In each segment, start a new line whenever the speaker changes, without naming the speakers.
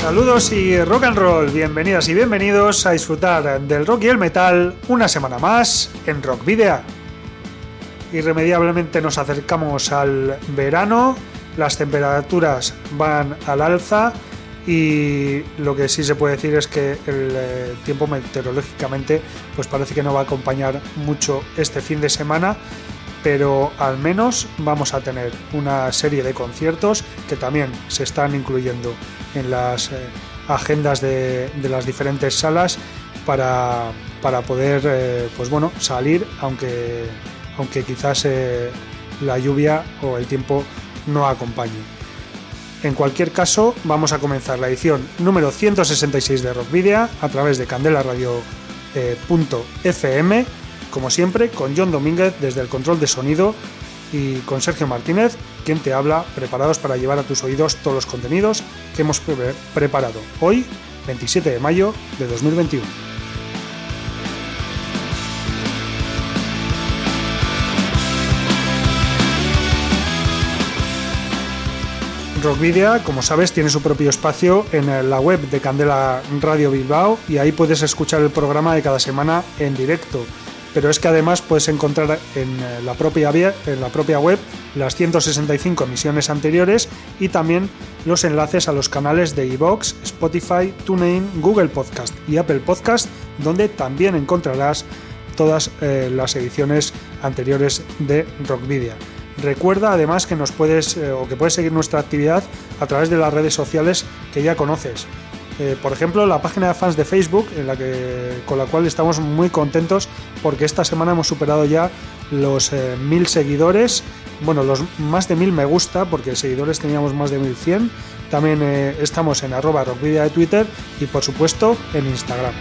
Saludos y rock and roll, bienvenidas y bienvenidos a disfrutar del rock y el metal una semana más en Rock Video. Irremediablemente nos acercamos al verano, las temperaturas van al alza y lo que sí se puede decir es que el eh, tiempo meteorológicamente pues parece que no va a acompañar mucho este fin de semana pero al menos vamos a tener una serie de conciertos que también se están incluyendo en las eh, agendas de, las diferentes salas para, poder eh, pues bueno, salir, aunque, aunque quizás eh, la lluvia o el tiempo no acompañe. En cualquier caso, vamos a comenzar la edición número 166 de Rock Video a través de candelaradio.fm, como siempre, con John Domínguez desde el control de sonido y con Sergio Martínez, quien te habla, preparados para llevar a tus oídos todos los contenidos que hemos preparado hoy, 27 de mayo de 2021. Rockvidia, como sabes, tiene su propio espacio en la web de Candela Radio Bilbao y ahí puedes escuchar el programa de cada semana en directo pero es que además puedes encontrar en eh, la propia, en la propia web las 165 emisiones anteriores y también los enlaces a los canales de iVoox, Spotify, TuneIn, Google Podcast y Apple Podcast, donde también encontrarás todas eh, las ediciones anteriores de Rockvidia. Recuerda además que nos puedes eh, o que puedes seguir nuestra actividad a través de las redes sociales que ya conoces. Eh, por ejemplo, la página de fans de Facebook, en la que, con la cual estamos muy contentos porque esta semana hemos superado ya los eh, mil seguidores, bueno, los más de mil me gusta, porque seguidores teníamos más de 1100. También eh, estamos en arroba rockvidia de Twitter y por supuesto en Instagram.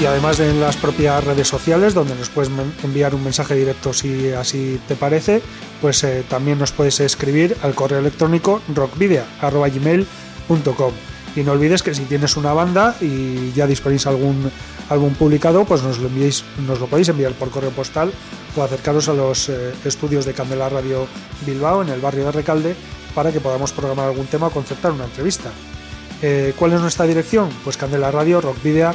Y además de en las propias redes sociales donde nos puedes enviar un mensaje directo si así te parece, pues eh, también nos puedes escribir al correo electrónico rockvidea.gmail.com y no olvides que si tienes una banda y ya disponéis algún álbum publicado, pues nos lo, enviéis, nos lo podéis enviar por correo postal o acercaros a los eh, estudios de Candela Radio Bilbao en el barrio de Recalde para que podamos programar algún tema o concertar una entrevista. Eh, ¿Cuál es nuestra dirección? Pues Candela Radio, Rock Video,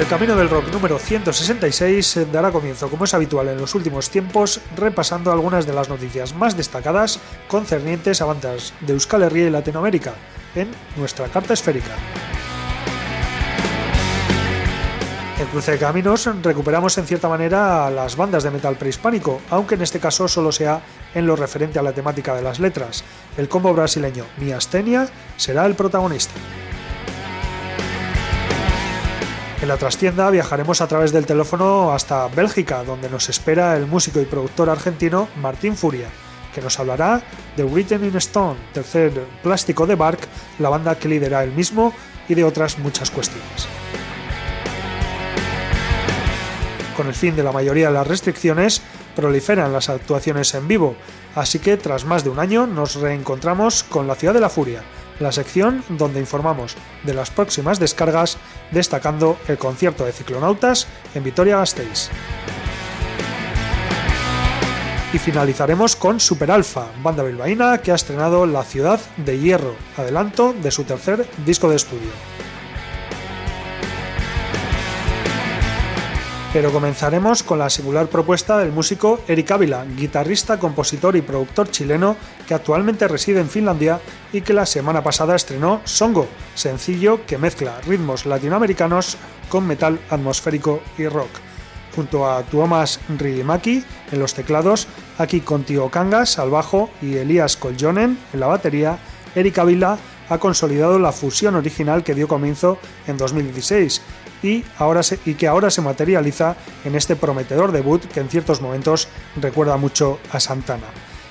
El Camino del Rock número 166 dará comienzo, como es habitual en los últimos tiempos, repasando algunas de las noticias más destacadas concernientes a bandas de Euskal Herria y Latinoamérica en nuestra carta esférica. En Cruce de Caminos recuperamos en cierta manera a las bandas de metal prehispánico, aunque en este caso solo sea en lo referente a la temática de las letras. El combo brasileño Miastenia será el protagonista. En la trastienda viajaremos a través del teléfono hasta Bélgica, donde nos espera el músico y productor argentino Martín Furia, que nos hablará de Written in Stone, tercer plástico de Bark, la banda que lidera él mismo, y de otras muchas cuestiones. Con el fin de la mayoría de las restricciones, proliferan las actuaciones en vivo, así que tras más de un año nos reencontramos con la Ciudad de la Furia, la sección donde informamos de las próximas descargas, destacando el concierto de ciclonautas en Vitoria-Gasteiz. Y finalizaremos con Super Alpha, banda bilbaína que ha estrenado La Ciudad de Hierro, adelanto de su tercer disco de estudio. Pero comenzaremos con la singular propuesta del músico Eric Ávila, guitarrista, compositor y productor chileno que actualmente reside en Finlandia y que la semana pasada estrenó Songo, sencillo que mezcla ritmos latinoamericanos con metal atmosférico y rock. Junto a Tuomas Riimaki en los teclados, Aki Contio Kangas al bajo y Elías Koljonen en la batería, Eric Ávila ha consolidado la fusión original que dio comienzo en 2016 y, ahora y que ahora se materializa en este prometedor debut que en ciertos momentos recuerda mucho a Santana.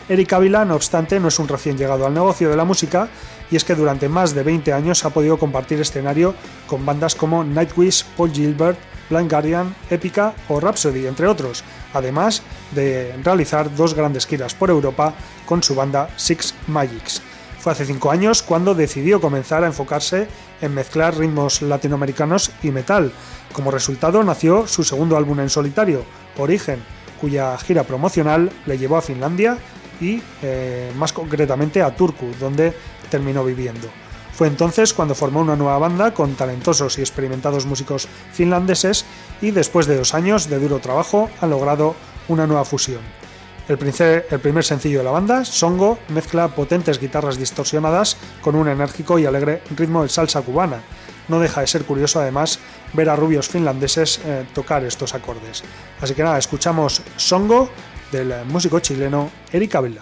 Eric Ávila, no obstante, no es un recién llegado al negocio de la música, y es que durante más de 20 años ha podido compartir escenario con bandas como Nightwish, Paul Gilbert, Blind Guardian, Epica o Rhapsody, entre otros, además de realizar dos grandes giras por Europa con su banda Six Magics. Fue hace cinco años cuando decidió comenzar a enfocarse en mezclar ritmos latinoamericanos y metal. Como resultado nació su segundo álbum en solitario, Origen, cuya gira promocional le llevó a Finlandia y eh, más concretamente a Turku, donde terminó viviendo. Fue entonces cuando formó una nueva banda con talentosos y experimentados músicos finlandeses y después de dos años de duro trabajo han logrado una nueva fusión. El, primer sencillo de la banda, Songo, mezcla potentes guitarras distorsionadas con un enérgico y alegre ritmo de salsa cubana. No deja de ser curioso además ver a rubios finlandeses eh, tocar estos acordes. Así que nada, escuchamos Songo del músico chileno Eric Avila.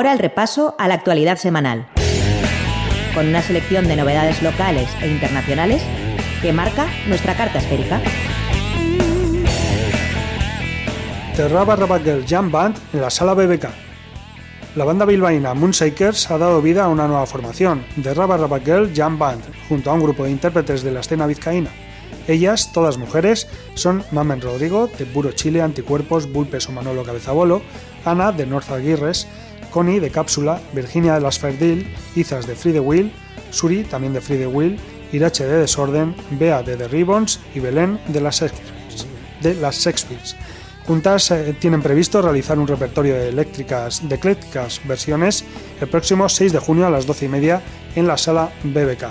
Ahora el repaso a la actualidad semanal, con una selección de novedades locales e internacionales que marca nuestra carta esférica.
Terra barra Girl Jam Band en la sala BBK. La banda bilbaína Moonshakers ha dado vida a una nueva formación, The Rabba Rabba Girl Jam Band, junto a un grupo de intérpretes de la escena vizcaína. Ellas, todas mujeres, son Mamen Rodrigo, de Puro Chile, Anticuerpos, Bulpes o Manolo Cabezabolo, Ana, de North Aguirres, Connie, de Cápsula, Virginia, de las Ferdil, Izas, de Free the Will, Suri, también de Free the Will, Irache, de Desorden, Bea, de The Ribbons y Belén, de las Sex Juntas eh, tienen previsto realizar un repertorio de eléctricas, de eclécticas versiones el próximo 6 de junio a las 12 y media en la sala BBK.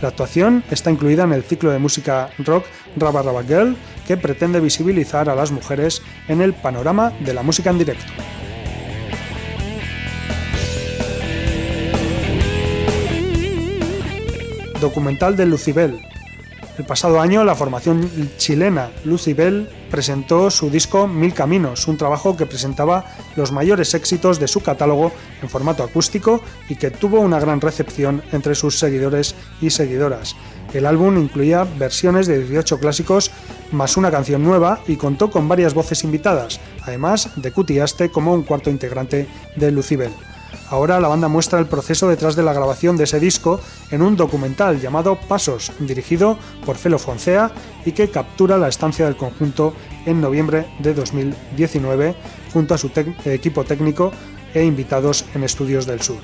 La actuación está incluida en el ciclo de música rock Rabba Rabba Girl, que pretende visibilizar a las mujeres en el panorama de la música en directo. Documental de Lucibel, el pasado año, la formación chilena Lucibel presentó su disco Mil Caminos, un trabajo que presentaba los mayores éxitos de su catálogo en formato acústico y que tuvo una gran recepción entre sus seguidores y seguidoras. El álbum incluía versiones de 18 clásicos más una canción nueva y contó con varias voces invitadas, además de Cutiaste como un cuarto integrante de Lucibel. Ahora la banda muestra el proceso detrás de la grabación de ese disco en un documental llamado Pasos, dirigido por Felo Foncea y que captura la estancia del conjunto en noviembre de 2019 junto a su equipo técnico e invitados en Estudios del Sur.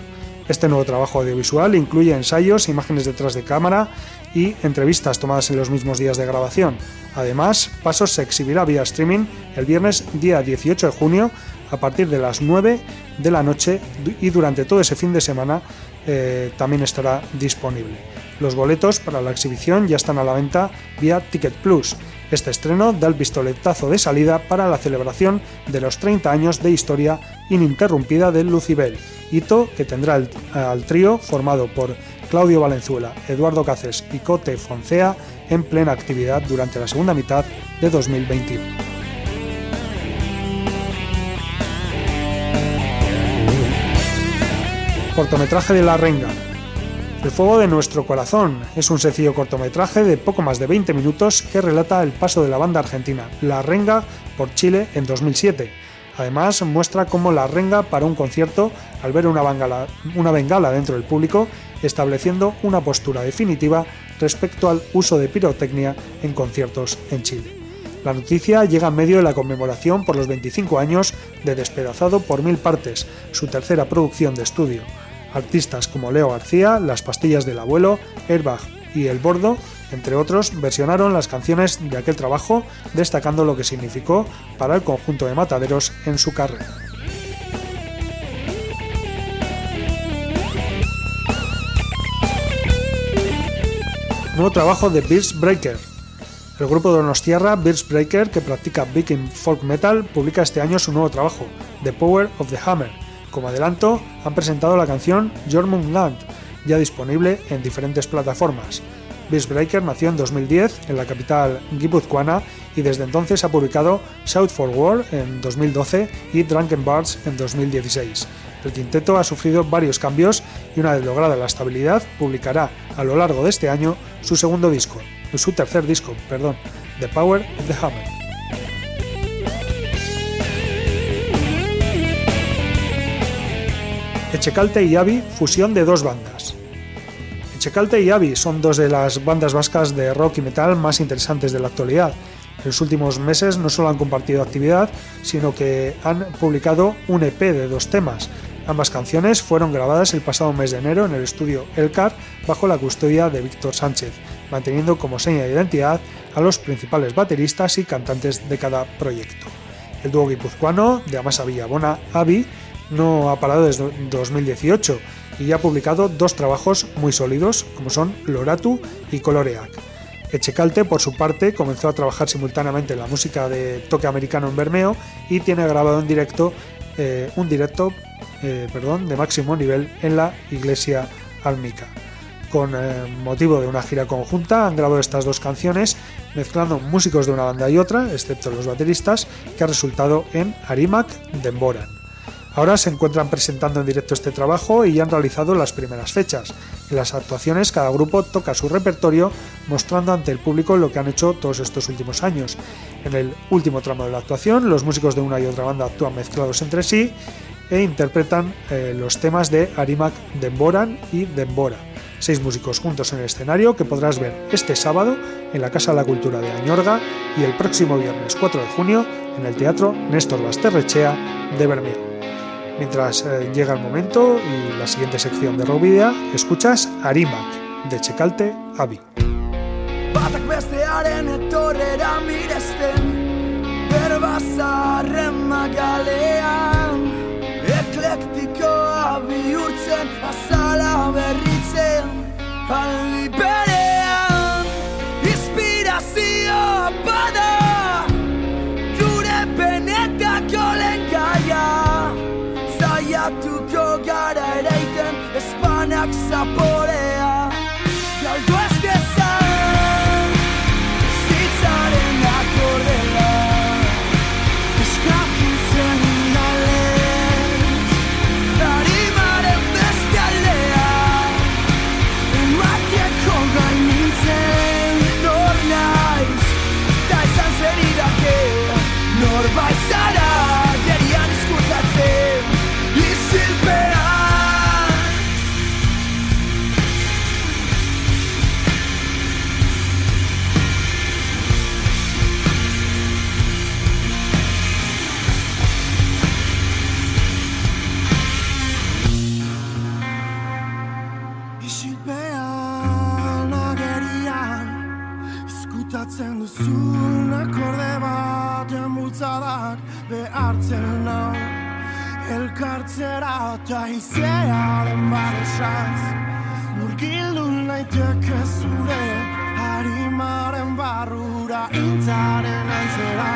Este nuevo trabajo audiovisual incluye ensayos, imágenes detrás de cámara y entrevistas tomadas en los mismos días de grabación. Además, Pasos se exhibirá vía streaming el viernes día 18 de junio a partir de las 9 de la noche y durante todo ese fin de semana eh, también estará disponible. Los boletos para la exhibición ya están a la venta vía Ticket Plus. Este estreno da el pistoletazo de salida para la celebración de los 30 años de historia ininterrumpida de Lucibel, hito que tendrá al trío formado por Claudio Valenzuela, Eduardo Cáceres y Cote Foncea en plena actividad durante la segunda mitad de 2021. Cortometraje de La Renga. El fuego de nuestro corazón es un sencillo cortometraje de poco más de 20 minutos que relata el paso de la banda argentina La Renga por Chile en 2007. Además, muestra cómo La Renga paró un concierto al ver una bengala, una bengala dentro del público, estableciendo una postura definitiva respecto al uso de pirotecnia en conciertos en Chile. La noticia llega en medio de la conmemoración por los 25 años de Despedazado por Mil Partes, su tercera producción de estudio. Artistas como Leo García, Las Pastillas del Abuelo, Airbag y El Bordo, entre otros, versionaron las canciones de aquel trabajo, destacando lo que significó para el conjunto de mataderos en su carrera. Nuevo trabajo de Beast Breaker, el grupo de Donostiarra, Birds Breaker, que practica Viking Folk Metal, publica este año su nuevo trabajo, The Power of the Hammer. Como adelanto, han presentado la canción Jormungand, ya disponible en diferentes plataformas. Birds Breaker nació en 2010 en la capital guipuzcoana y desde entonces ha publicado Shout for War en 2012 y Drunken Bards en 2016. El quinteto ha sufrido varios cambios y una vez lograda la estabilidad publicará a lo largo de este año su segundo disco, su tercer disco, perdón, The Power of the Hammer. Echecalte y Avi, fusión de dos bandas. Echecalte y Avi son dos de las bandas vascas de rock y metal más interesantes de la actualidad. En los últimos meses no solo han compartido actividad, sino que han publicado un EP de dos temas, Ambas canciones fueron grabadas el pasado mes de enero en el estudio Elcar bajo la custodia de Víctor Sánchez, manteniendo como seña de identidad a los principales bateristas y cantantes de cada proyecto. El dúo guipuzcoano de Amasa Villabona, Avi, no ha parado desde 2018 y ha publicado dos trabajos muy sólidos, como son Loratu y Coloreac. Echecalte, por su parte, comenzó a trabajar simultáneamente en la música de toque americano en Bermeo y tiene grabado en directo eh, un directo eh, perdón, de máximo nivel en la iglesia almica. Con eh, motivo de una gira conjunta han grabado estas dos canciones mezclando músicos de una banda y otra, excepto los bateristas, que ha resultado en Arimak Demboran. Ahora se encuentran presentando en directo este trabajo y ya han realizado las primeras fechas. En las actuaciones cada grupo toca su repertorio mostrando ante el público lo que han hecho todos estos últimos años. En el último tramo de la actuación los músicos de una y otra banda actúan mezclados entre sí e interpretan eh, los temas de Arimak Demboran y Dembora. Seis músicos juntos en el escenario que podrás ver este sábado en la Casa de la Cultura de Añorga y el próximo viernes 4 de junio en el Teatro Néstor Basterrechea de Bermeo. Mientras eh, llega el momento y la siguiente sección de Rockvidia, escuchas Arimak de Checalte Abi.
Bultzadak behartzen nau. Elkartzera eta izearen baresaz Murgildu naiteke zure harimaren barrura intzaren antzera.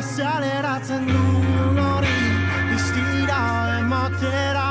Azaleratzen duen hori iztira ematera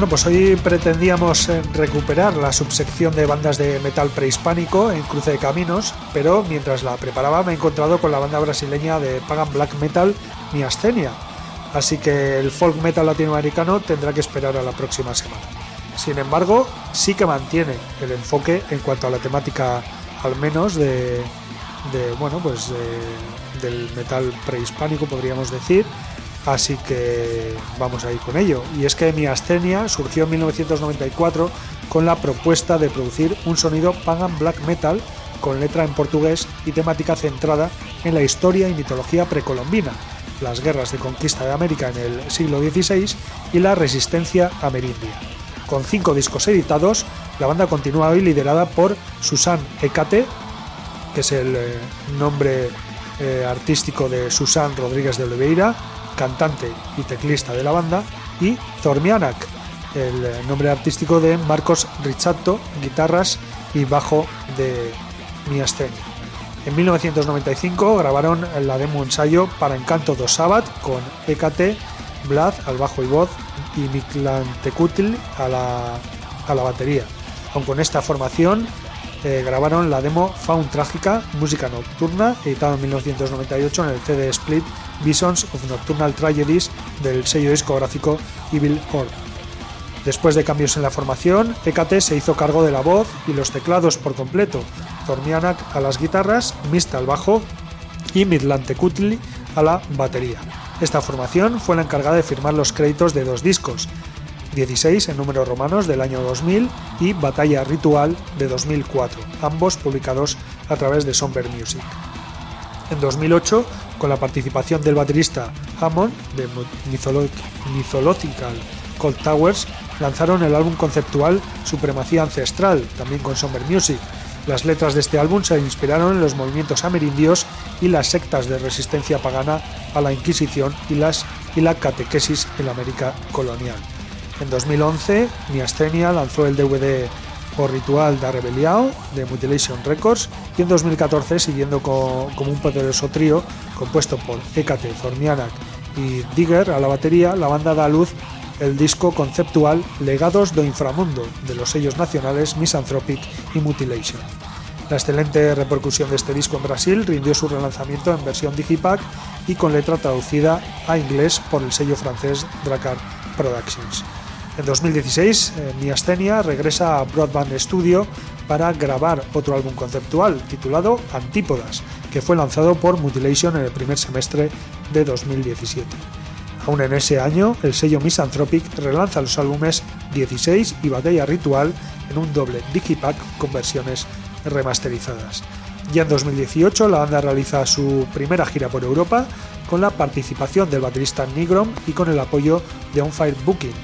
Bueno, pues hoy pretendíamos eh, recuperar la subsección de bandas de metal prehispánico en Cruce de Caminos, pero mientras la preparaba me he encontrado con la banda brasileña de pagan black metal Miastenia, así que el folk metal latinoamericano tendrá que esperar a la próxima semana. Sin embargo, sí que mantiene el enfoque en cuanto a la temática, al menos de, bueno, pues de- del metal prehispánico, podríamos decir. Así que vamos a ir con ello. Y es que Miastenia surgió en 1994 con la propuesta de producir un sonido pagan black metal con letra en portugués y temática centrada en la historia y mitología precolombina, las guerras de conquista de América en el siglo XVI y la resistencia amerindia. Con cinco discos editados, la banda continúa hoy liderada por Susan Ecate, que es el eh, nombre eh, artístico de Susan Rodríguez de Oliveira, cantante y teclista de la banda, y Zormianak, el nombre artístico de Marcos Ricciato, guitarras y bajo de Miastenia. En 1995 grabaron la demo ensayo para Encanto do Sabbath con Ecate, Vlad al bajo y voz y Miklantecutl a la, a la batería. Aun con esta formación eh, grabaron la demo Faun Trágica, música nocturna, editado en 1998 en el CD split Visions of Nocturnal Tragedies del sello discográfico Evil Orb. Después de cambios en la formación, Hecate se hizo cargo de la voz y los teclados por completo, Zornianak a las guitarras, Mista al bajo y Midlante Kutli a la batería. Esta formación fue la encargada de firmar los créditos de dos discos, 16 en números romanos del año 2000 y Batalla Ritual de 2004, ambos publicados a través de Somber Music. En 2008, con la participación del baterista Hammond de Mythological Cold Towers, lanzaron el álbum conceptual Supremacía Ancestral, también con Somber Music. Las letras de este álbum se inspiraron en los movimientos amerindios y las sectas de resistencia pagana a la Inquisición y, las, y la catequesis en América colonial. En 2011, Miastenia lanzó el DVD O Ritual da Rebeliao de Mutilation Records y en 2014, siguiendo como un poderoso trío compuesto por Hecate, Zornianak y Digger a la batería, la banda da a luz el disco conceptual Legados do Inframundo de los sellos nacionales Misanthropic y Mutilation. La excelente repercusión de este disco en Brasil rindió su relanzamiento en versión digipack y con letra traducida a inglés por el sello francés Dracar Productions. En 2016, eh, Miastenia regresa a Broadband Studio para grabar otro álbum conceptual titulado Antípodas, que fue lanzado por Mutilation en el primer semestre de 2017. Aún en ese año, el sello Misanthropic relanza los álbumes 16 y Batalla Ritual en un doble digipack con versiones remasterizadas. Ya en 2018 la banda realiza su primera gira por Europa con la participación del baterista Nigrom y con el apoyo de Fire Booking,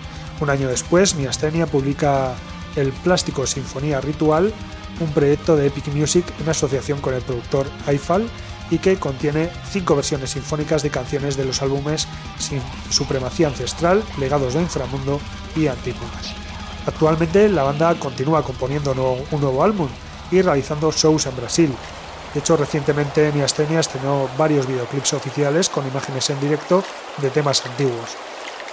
un año después, Miastenia publica el Plástico Sinfonía Ritual, un proyecto de Epic Music en asociación con el productor Eiffel y que contiene cinco versiones sinfónicas de canciones de los álbumes Supremacía Ancestral, Legados de Inframundo y Antípodas. Actualmente la banda continúa componiendo un nuevo álbum y realizando shows en Brasil. De hecho, recientemente Miastenia estrenó varios videoclips oficiales con imágenes en directo de temas antiguos.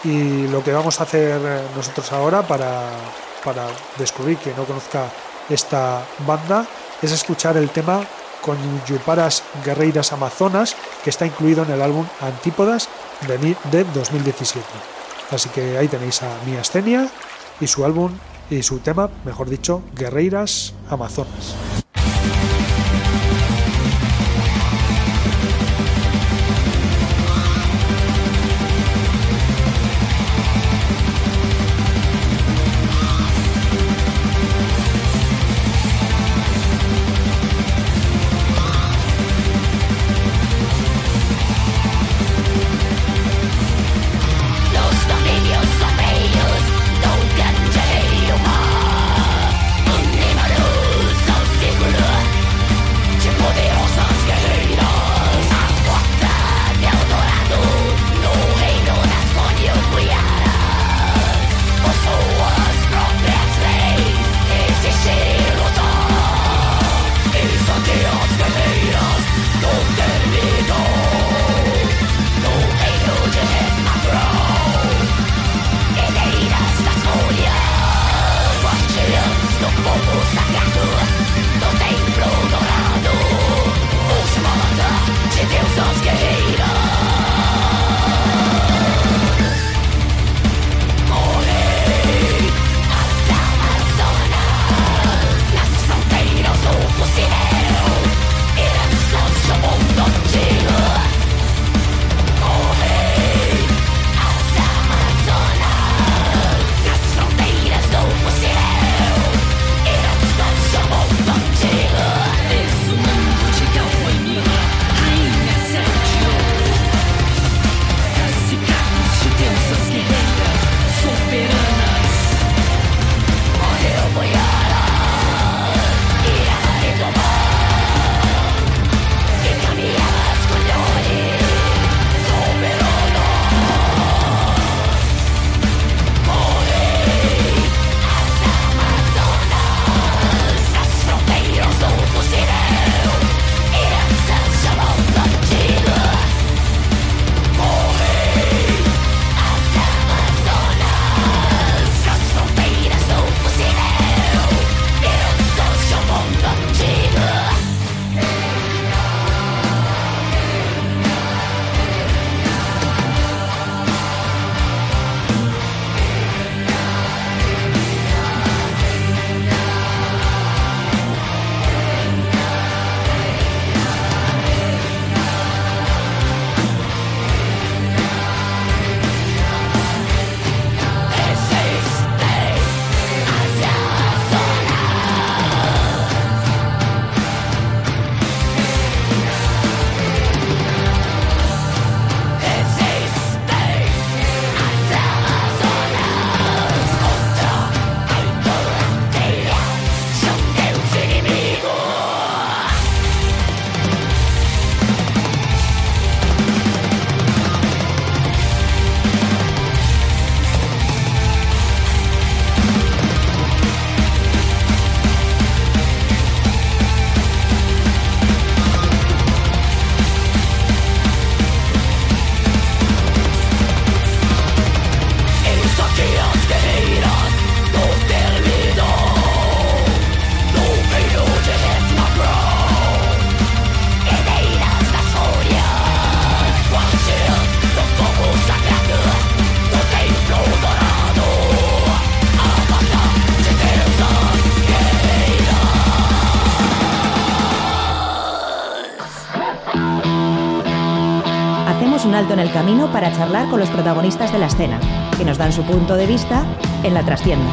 Y lo que vamos a hacer eh, nosotros ahora para, para descubrir que no conozca esta banda es escuchar el tema con Yuparas Guerreiras Amazonas que está incluido en el álbum Antípodas de, de 2017. Así que ahí tenéis a Miastenia y su álbum y su tema, mejor dicho, Guerreiras Amazonas.
En el camino para charlar con los protagonistas de la escena, que nos dan su punto de vista en la trastienda.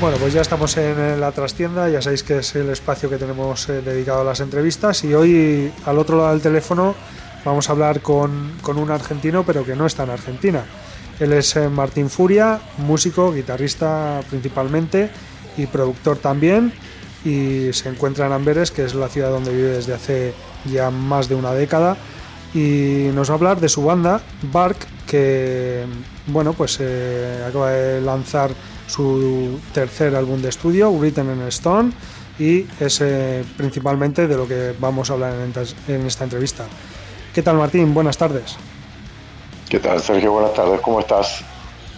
Bueno, pues ya estamos en la trastienda, ya sabéis que es el espacio que tenemos eh, dedicado a las entrevistas y hoy al otro lado del teléfono vamos a hablar con, un argentino pero que no está en Argentina. Él es eh, Martín Furia, músico, guitarrista principalmente y productor también y se encuentra en Amberes, que es la ciudad donde vive desde hace ya más de una década y nos va a hablar de su banda Bark que bueno pues eh, acaba de lanzar su tercer álbum de estudio, Written in Stone, y es eh, principalmente de lo que vamos a hablar en, esta entrevista. ¿Qué tal Martín? Buenas tardes.
¿Qué tal Sergio? Buenas tardes, ¿cómo estás?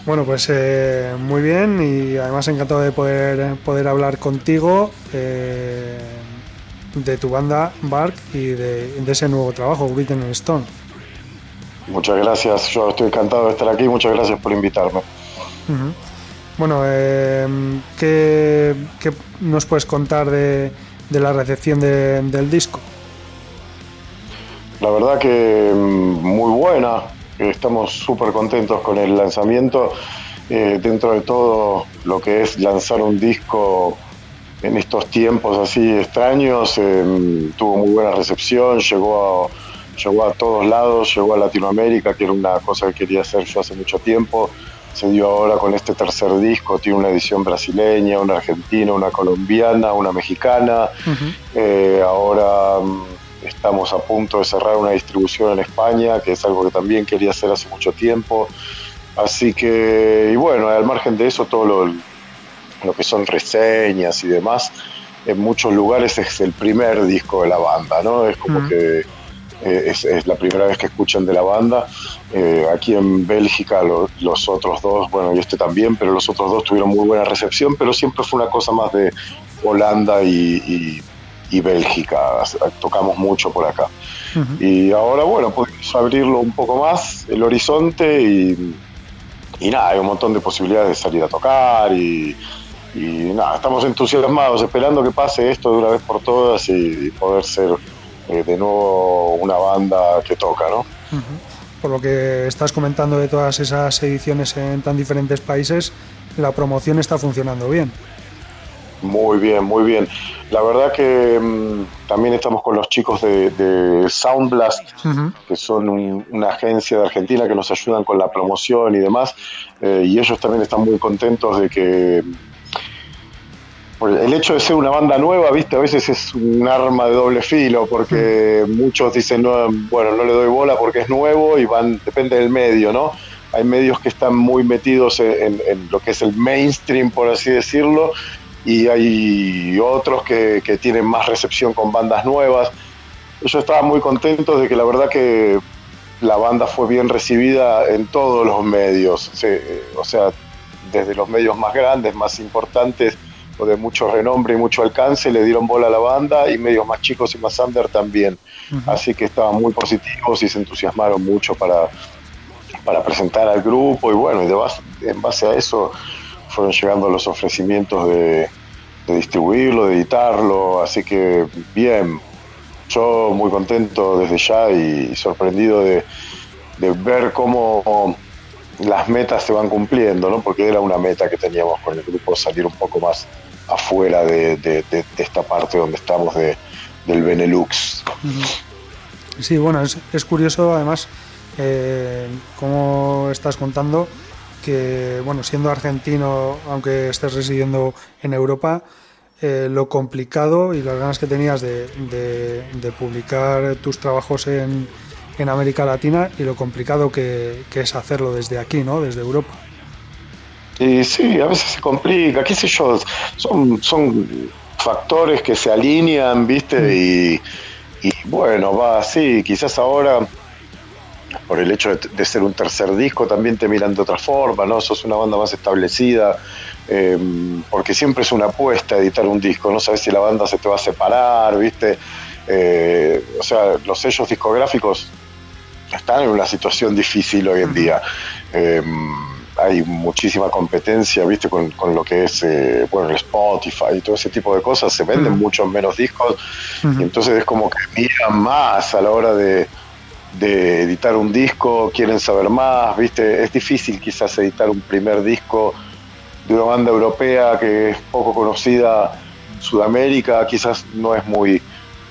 Bueno, pues eh, muy bien y además encantado de poder, poder hablar contigo eh, de tu banda Bark y de, ese nuevo trabajo, Written in Stone.
Muchas gracias, yo estoy encantado de estar aquí, muchas gracias por invitarme.
Bueno, eh, ¿qué, nos puedes contar de, la recepción del disco?
La verdad que mm, muy buena, estamos súper contentos con el lanzamiento. Eh, dentro de todo lo que es lanzar un disco en estos tiempos así extraños, eh, tuvo muy buena recepción, llegó a, llegó a todos lados, llegó a Latinoamérica, que era una cosa que quería hacer yo hace mucho tiempo se dio ahora con este tercer disco, tiene una edición brasileña, una argentina, una colombiana, una mexicana. Eh, ahora mm, estamos a punto de cerrar una distribución en España, que es algo que también quería hacer hace mucho tiempo. Así que, y bueno, al margen de eso, todo lo, lo que son reseñas y demás, en muchos lugares es el primer disco de la banda, ¿no? Es como que eh, es, la primera vez que escuchan de la banda. Eh, aquí en Bélgica los otros dos, bueno, y este también, pero los otros dos tuvieron muy buena recepción, pero siempre fue una cosa más de Holanda y, Bélgica. Tocamos mucho por acá. Y ahora, bueno, podemos abrirlo un poco más, el horizonte, y, nada, hay un montón de posibilidades de salir a tocar y, nada, estamos entusiasmados, esperando que pase esto de una vez por todas y poder ser eh, de nuevo una banda que toca, ¿no?
Por lo que estás comentando de todas esas ediciones en tan diferentes países, la promoción está funcionando bien.
Muy bien, muy bien. La verdad que mm, también estamos con los chicos de, Soundblast, que son una agencia de Argentina que nos ayudan con la promoción y demás, eh, y ellos también están muy contentos de que el hecho de ser una banda nueva, viste, a veces es un arma de doble filo, porque muchos dicen, no, bueno, no le doy bola porque es nuevo y van, depende del medio, ¿no? Hay medios que están muy metidos en, lo que es el mainstream, por así decirlo, y hay otros que, tienen más recepción con bandas nuevas. Yo estaba muy contento de que la verdad que la banda fue bien recibida en todos los medios, o sea, desde los medios más grandes, más importantes, de mucho renombre y mucho alcance, le dieron bola a la banda y medios más chicos y más under también. Así que estaban muy positivos y se entusiasmaron mucho para, para presentar al grupo y bueno, y de en base a eso fueron llegando los ofrecimientos de, distribuirlo, de editarlo, así que bien, yo muy contento desde ya y sorprendido de, ver cómo las metas se van cumpliendo, ¿no? Porque era una meta que teníamos con el grupo, salir un poco más afuera de, esta parte donde estamos de, del Benelux.
Sí, bueno, es, curioso además eh, como estás contando que, bueno, siendo argentino, aunque estés residiendo en Europa, eh, lo complicado y las ganas que tenías de, publicar tus trabajos en, en, América Latina y lo complicado que, que es hacerlo desde aquí, ¿no? Desde Europa.
Y sí, a veces se complica, qué sé yo, son, son factores que se alinean, ¿viste? Mm. Y, bueno, va así, quizás ahora, por el hecho de, ser un tercer disco, también te miran de otra forma, ¿no? Sos una banda más establecida, em, porque siempre es una apuesta editar un disco, no sabes si la banda se te va a separar, ¿viste? Eh, o sea, los sellos discográficos están en una situación difícil hoy en día. Em, hay muchísima competencia, viste, con, lo que es, eh, bueno, el Spotify y todo ese tipo de cosas, se venden muchos menos discos, y entonces es como que miran más a la hora de, de editar un disco, quieren saber más, viste, es difícil quizás editar un primer disco de una banda europea que es poco conocida en Sudamérica, quizás no es muy...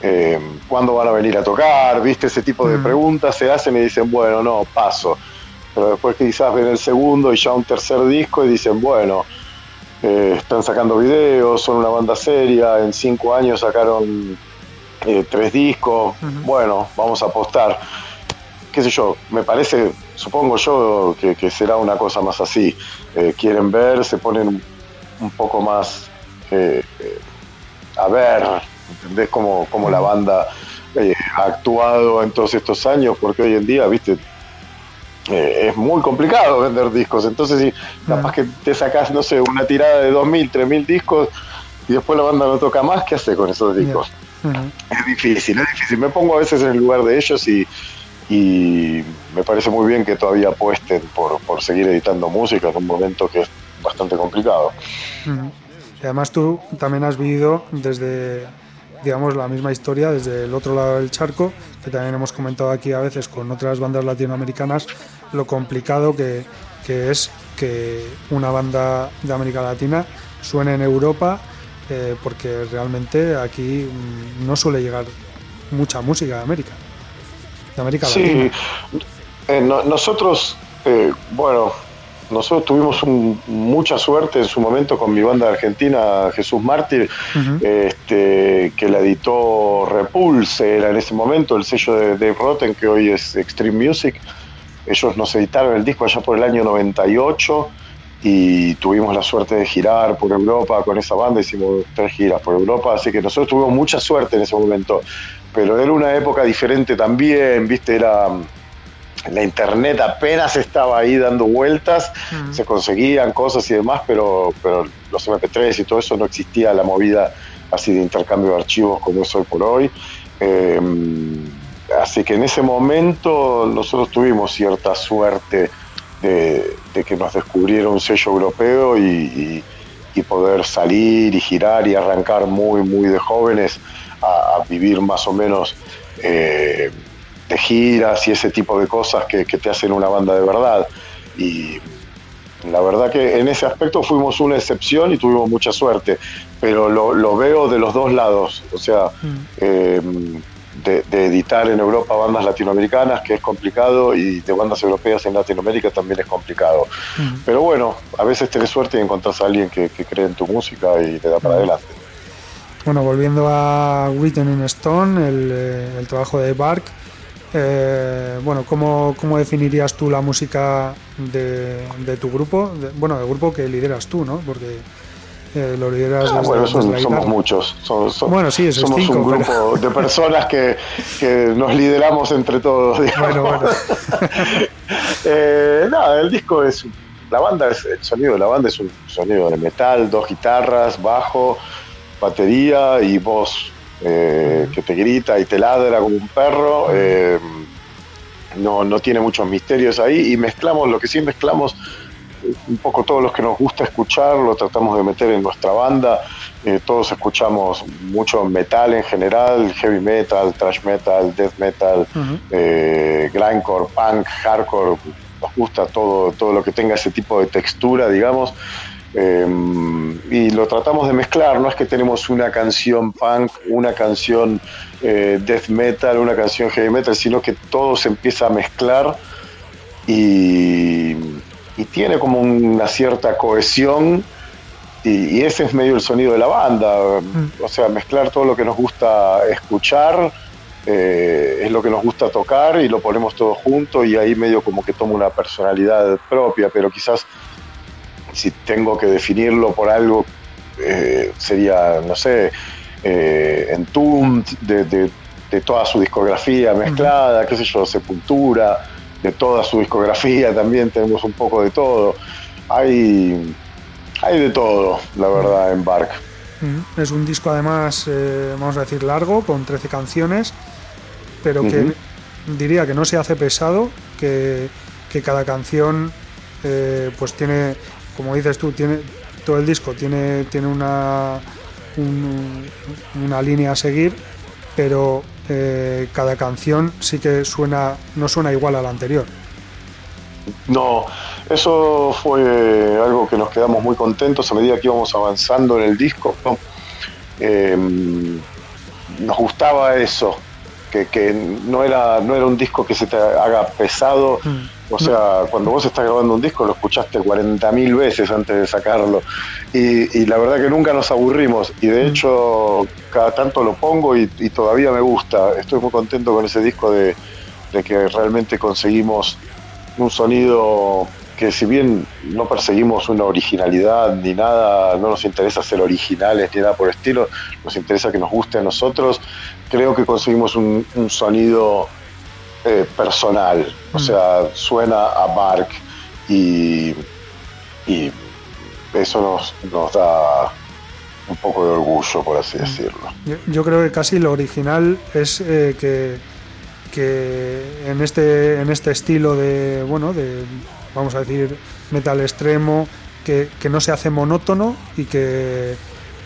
Eh, ¿Cuándo van a venir a tocar? ¿Viste? Ese tipo de preguntas se hacen y dicen, bueno, no, paso pero después quizás ven el segundo y ya un tercer disco y dicen, bueno, eh, están sacando videos, son una banda seria, en cinco años sacaron eh, tres discos, bueno, vamos a apostar. Qué sé yo, me parece, supongo yo que, será una cosa más así. Eh, quieren ver, se ponen un poco más a ver, ¿entendés? Cómo, cómo la banda ha actuado en todos estos años, porque hoy en día, viste, eh, es muy complicado vender discos. Entonces, si capaz que te sacas, no sé, una tirada de 2.000, 3.000 discos y después la banda no toca más, ¿qué hace con esos discos? Es difícil, es difícil. Me pongo a veces en el lugar de ellos y, y me parece muy bien que todavía apuesten por, por seguir editando música en un momento que es bastante complicado.
Y además tú también has vivido desde digamos, la misma historia desde el otro lado del charco, que también hemos comentado aquí a veces con otras bandas latinoamericanas, lo complicado que, es que una banda de América Latina suene en Europa, eh, porque realmente aquí mm, no suele llegar mucha música de América, de América Latina.
Sí, eh, nosotros, eh, bueno, nosotros tuvimos mucha suerte en su momento con mi banda argentina, Jesús Mártir, este, que la editó Repulse, era en ese momento el sello de Dave Rotten, que hoy es Extreme Music. Ellos nos editaron el disco allá por el año 98 y tuvimos la suerte de girar por Europa con esa banda, hicimos tres giras por Europa, así que nosotros tuvimos mucha suerte en ese momento, pero era una época diferente también, viste, era la internet apenas estaba ahí dando vueltas, se conseguían cosas y demás, pero, pero los MP3 y todo eso no existía la movida así de intercambio de archivos como es hoy por hoy. Em, así que en ese momento nosotros tuvimos cierta suerte de, que nos descubriera un sello europeo y, poder salir y girar y arrancar muy, muy de jóvenes a, vivir más o menos. Eh, de giras y ese tipo de cosas que, te hacen una banda de verdad. Y la verdad que en ese aspecto fuimos una excepción y tuvimos mucha suerte, pero lo, veo de los dos lados, o sea, mm. em, de, editar en Europa bandas latinoamericanas, que es complicado, y de bandas europeas en Latinoamérica también es complicado. Mm. Pero bueno, a veces tenés suerte y encontrás a alguien que, cree en tu música y te da para mm. adelante.
Bueno, volviendo a Written in Stone, el, eh, el trabajo de Bark, eh, bueno, ¿cómo, ¿cómo, definirías tú la música de, tu grupo? bueno, el grupo que lideras tú, ¿no? Porque eh, lo lideras
ah, bueno, somos muchos. bueno, sí, somos un grupo de personas que, nos lideramos entre todos. Bueno, bueno. eh, nada, el disco es. La banda es. El sonido de la banda es un sonido de metal, dos guitarras, bajo, batería y voz eh, que te grita y te ladra como un perro. Eh, no, no tiene muchos misterios ahí y mezclamos, lo que sí mezclamos, un poco todos los que nos gusta escuchar, lo tratamos de meter en nuestra banda. Eh, todos escuchamos mucho metal en general, heavy metal, thrash metal, death metal, grindcore, punk, hardcore. Nos gusta todo, todo lo que tenga ese tipo de textura, digamos. Em, y lo tratamos de mezclar, no es que tenemos una canción punk, una canción eh, death metal, una canción heavy metal, sino que todo se empieza a mezclar y, tiene como una cierta cohesión y, ese es medio el sonido de la banda, mm. o sea, mezclar todo lo que nos gusta escuchar. Eh, es lo que nos gusta tocar y lo ponemos todo junto y ahí medio como que toma una personalidad propia, pero quizás si tengo que definirlo por algo, eh, sería, no sé, eh, Entombed, de, toda su discografía mezclada, qué sé yo, Sepultura, de toda su discografía también tenemos un poco de todo. Hay, hay de todo, la verdad, en Bark.
Es un disco además, eh, vamos a decir, largo, con 13 canciones, pero que diría que no se hace pesado, que, que cada canción eh, pues tiene, como dices tú, tiene todo el disco tiene, tiene una, una línea a seguir, pero eh, cada canción sí que suena, no suena igual a la anterior.
No, eso fue algo que nos quedamos muy contentos a medida que íbamos avanzando en el disco. Em, nos gustaba eso, que, no, era, no era un disco que se te haga pesado. Mm. O sea, cuando vos estás grabando un disco lo escuchaste 40.000 veces antes de sacarlo. Y, la verdad que nunca nos aburrimos. Y de mm. hecho, cada tanto lo pongo y, todavía me gusta. Estoy muy contento con ese disco de, de que realmente conseguimos un sonido que si bien no perseguimos una originalidad ni nada, no nos interesa ser originales ni nada por el estilo, nos interesa que nos guste a nosotros, creo que conseguimos un, sonido eh, personal, o mm. sea, suena a Bark y, y eso nos, nos da un poco de orgullo, por así mm. decirlo.
Yo, creo que casi lo original es eh, que, que en este, en este estilo de, bueno, de vamos a decir, metal extremo, que, no se hace monótono y que,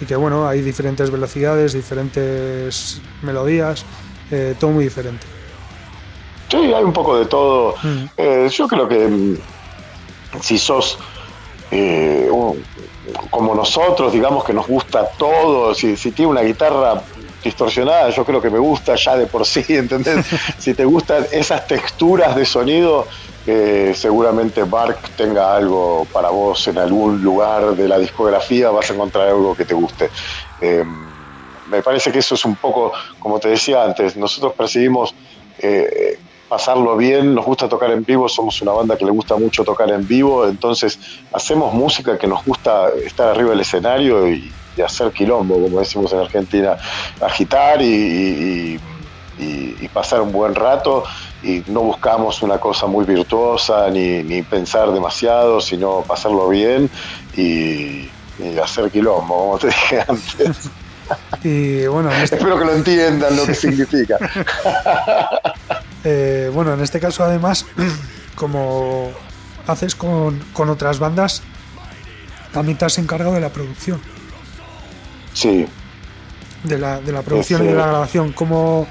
y que, bueno, hay diferentes velocidades, diferentes melodías, eh, todo muy diferente.
Sí, hay un poco de todo. Mm. Eh, yo creo que mm, si sos eh, como nosotros, digamos que nos gusta todo, si, si tiene una guitarra distorsionada, yo creo que me gusta ya de por sí, ¿entendés? si te gustan esas texturas de sonido, seguramente Bark tenga algo para vos en algún lugar de la discografía, vas a encontrar algo que te guste. Eh, me parece que eso es un poco, como te decía antes, nosotros percibimos eh, pasarlo bien, nos gusta tocar en vivo, somos una banda que le gusta mucho tocar en vivo, entonces hacemos música que nos gusta estar arriba del escenario y, hacer quilombo, como decimos en Argentina, agitar y pasar un buen rato y no buscamos una cosa muy virtuosa ni, pensar demasiado, sino pasarlo bien y, hacer quilombo, como te dije antes.
Y bueno, este
espero que lo entiendan lo que significa.
Eh, bueno, en este caso además, como haces con, otras bandas, también te has encargado de la producción.
Sí.
De la, de la producción y de la grabación. ¿Cómo,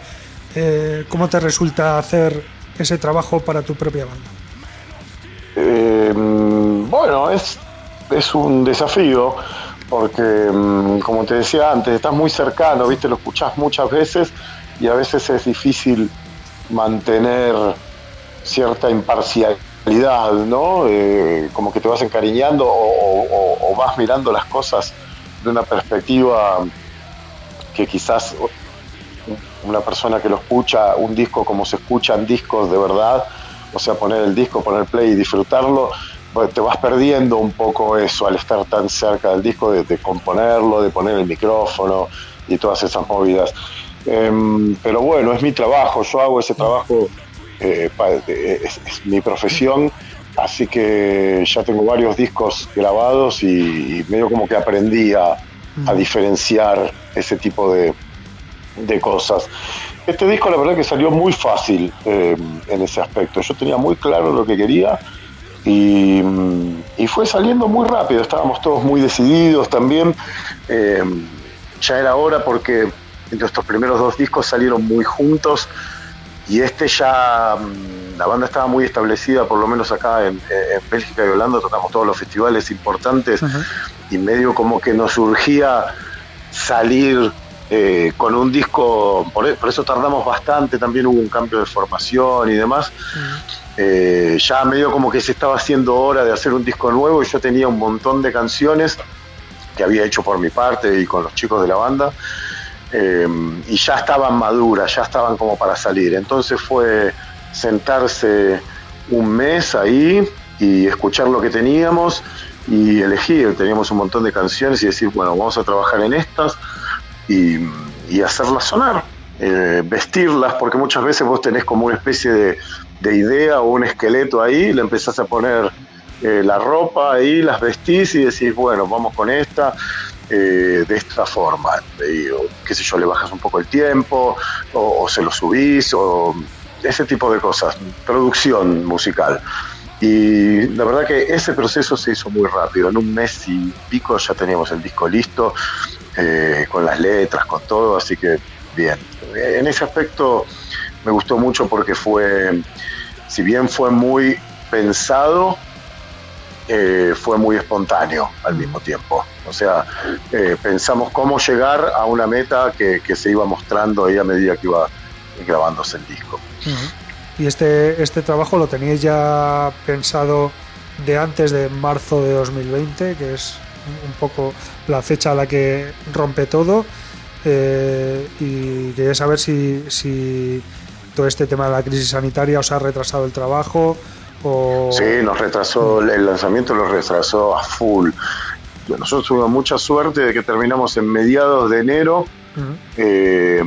eh, ¿cómo te resulta hacer ese trabajo para tu propia banda?
Eh, bueno, es, es un desafío porque, mm, como te decía antes, estás muy cercano, ¿viste? Lo escuchás muchas veces y a veces es difícil mantener cierta imparcialidad, ¿no? Eh, como que te vas encariñando o, vas mirando las cosas de una perspectiva que quizás una persona que lo escucha, un disco como se escuchan discos de verdad, o sea, poner el disco, poner play y disfrutarlo, pues te vas perdiendo un poco eso al estar tan cerca del disco, de, componerlo, de poner el micrófono y todas esas movidas. Em, pero bueno, es mi trabajo, yo hago ese trabajo, eh, es, mi profesión, así que ya tengo varios discos grabados y, medio como que aprendí a diferenciar ese tipo de, de cosas. Este disco la verdad que salió muy fácil eh, en ese aspecto. Yo tenía muy claro lo que quería y, fue saliendo muy rápido. Estábamos todos muy decididos también. Eh, ya era hora porque estos primeros dos discos salieron muy juntos y este ya mm, la banda estaba muy establecida, por lo menos acá en, Bélgica y Holanda tocamos todos los festivales importantes y medio como que nos surgía salir eh, con un disco, por, eso tardamos bastante, también hubo un cambio de formación y demás. Eh, ya medio como que se estaba haciendo hora de hacer un disco nuevo y yo tenía un montón de canciones que había hecho por mi parte y con los chicos de la banda. Eh, y ya estaban maduras, ya estaban como para salir. Entonces fue sentarse un mes ahí y escuchar lo que teníamos y elegir. Teníamos un montón de canciones y decir, bueno, vamos a trabajar en estas y, hacerlas sonar, eh, vestirlas, porque muchas veces vos tenés como una especie de, idea o un esqueleto ahí, le empezás a poner eh, la ropa ahí, las vestís y decís, bueno, vamos con esta. Eh, de esta forma, y, qué sé yo, le bajas un poco el tiempo o, se lo subís o ese tipo de cosas, producción musical. Y la verdad que ese proceso se hizo muy rápido. En un mes y pico ya teníamos el disco listo, eh, con las letras, con todo, así que bien. En ese aspecto me gustó mucho porque fue, si bien fue muy pensado, eh, fue muy espontáneo al mismo tiempo. O sea, eh, pensamos cómo llegar a una meta que, se iba mostrando ahí a medida que iba grabándose el disco.
¿Y este, este trabajo lo teníais ya pensado de antes de marzo de 2020, que es un poco la fecha a la que rompe todo? Eh, y quería saber si, si todo este tema de la crisis sanitaria os ha retrasado el trabajo o...
Sí, nos retrasó, el lanzamiento lo retrasó a full. Nosotros tuvimos mucha suerte de que terminamos en mediados de enero eh,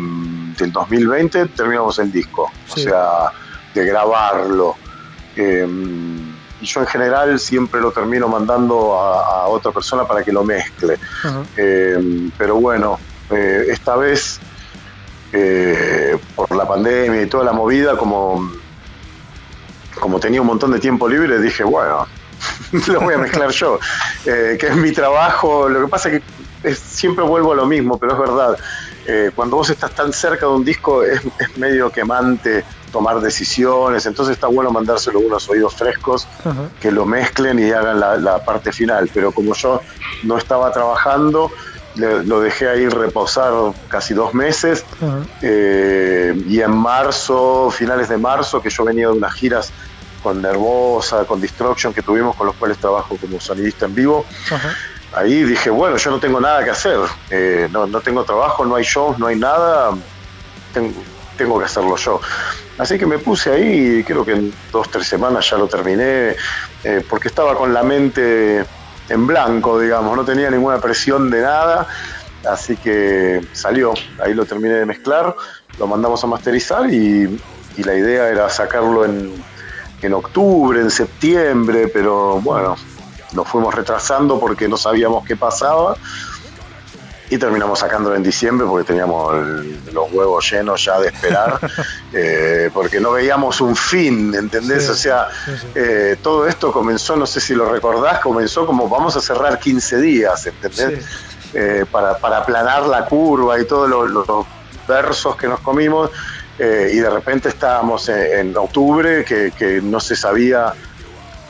del 2020, terminamos el disco. O sea, de grabarlo. Eh, y yo en general siempre lo termino mandando a, otra persona para que lo mezcle. Eh, pero bueno, esta vez, por la pandemia y toda la movida, como, como tenía un montón de tiempo libre, dije, bueno, lo voy a mezclar yo, eh, que es mi trabajo. Lo que pasa es que siempre vuelvo a lo mismo, pero es verdad. Eh, cuando vos estás tan cerca de un disco es, medio quemante tomar decisiones, entonces está bueno mandárselo unos oídos frescos que lo mezclen y hagan la, parte final. Pero como yo no estaba trabajando, lo dejé ahí reposar casi dos meses eh, y en marzo, finales de marzo, que yo venía de unas giras con Nervosa, con Destruction, que tuvimos, con los cuales trabajo como sonidista en vivo. Ahí dije, bueno, yo no tengo nada que hacer, eh, no, no, tengo trabajo, no hay shows, no hay nada, tengo, que hacerlo yo. Así que me puse ahí y creo que en dos, tres semanas ya lo terminé, eh, porque estaba con la mente en blanco, digamos, no tenía ninguna presión de nada, así que salió, ahí lo terminé de mezclar, lo mandamos a masterizar y, y la idea era sacarlo en, en octubre, en septiembre, pero bueno, nos fuimos retrasando porque no sabíamos qué pasaba y terminamos sacándolo en diciembre porque teníamos los huevos llenos ya de esperar, eh, porque no veíamos un fin, ¿entendés? o sea, eh, todo esto comenzó, no sé si lo recordás, comenzó como vamos a cerrar 15 días, ¿entendés? Eh, para, para aplanar la curva y todos los versos que nos comimos eh, y de repente estábamos en, octubre que, no se sabía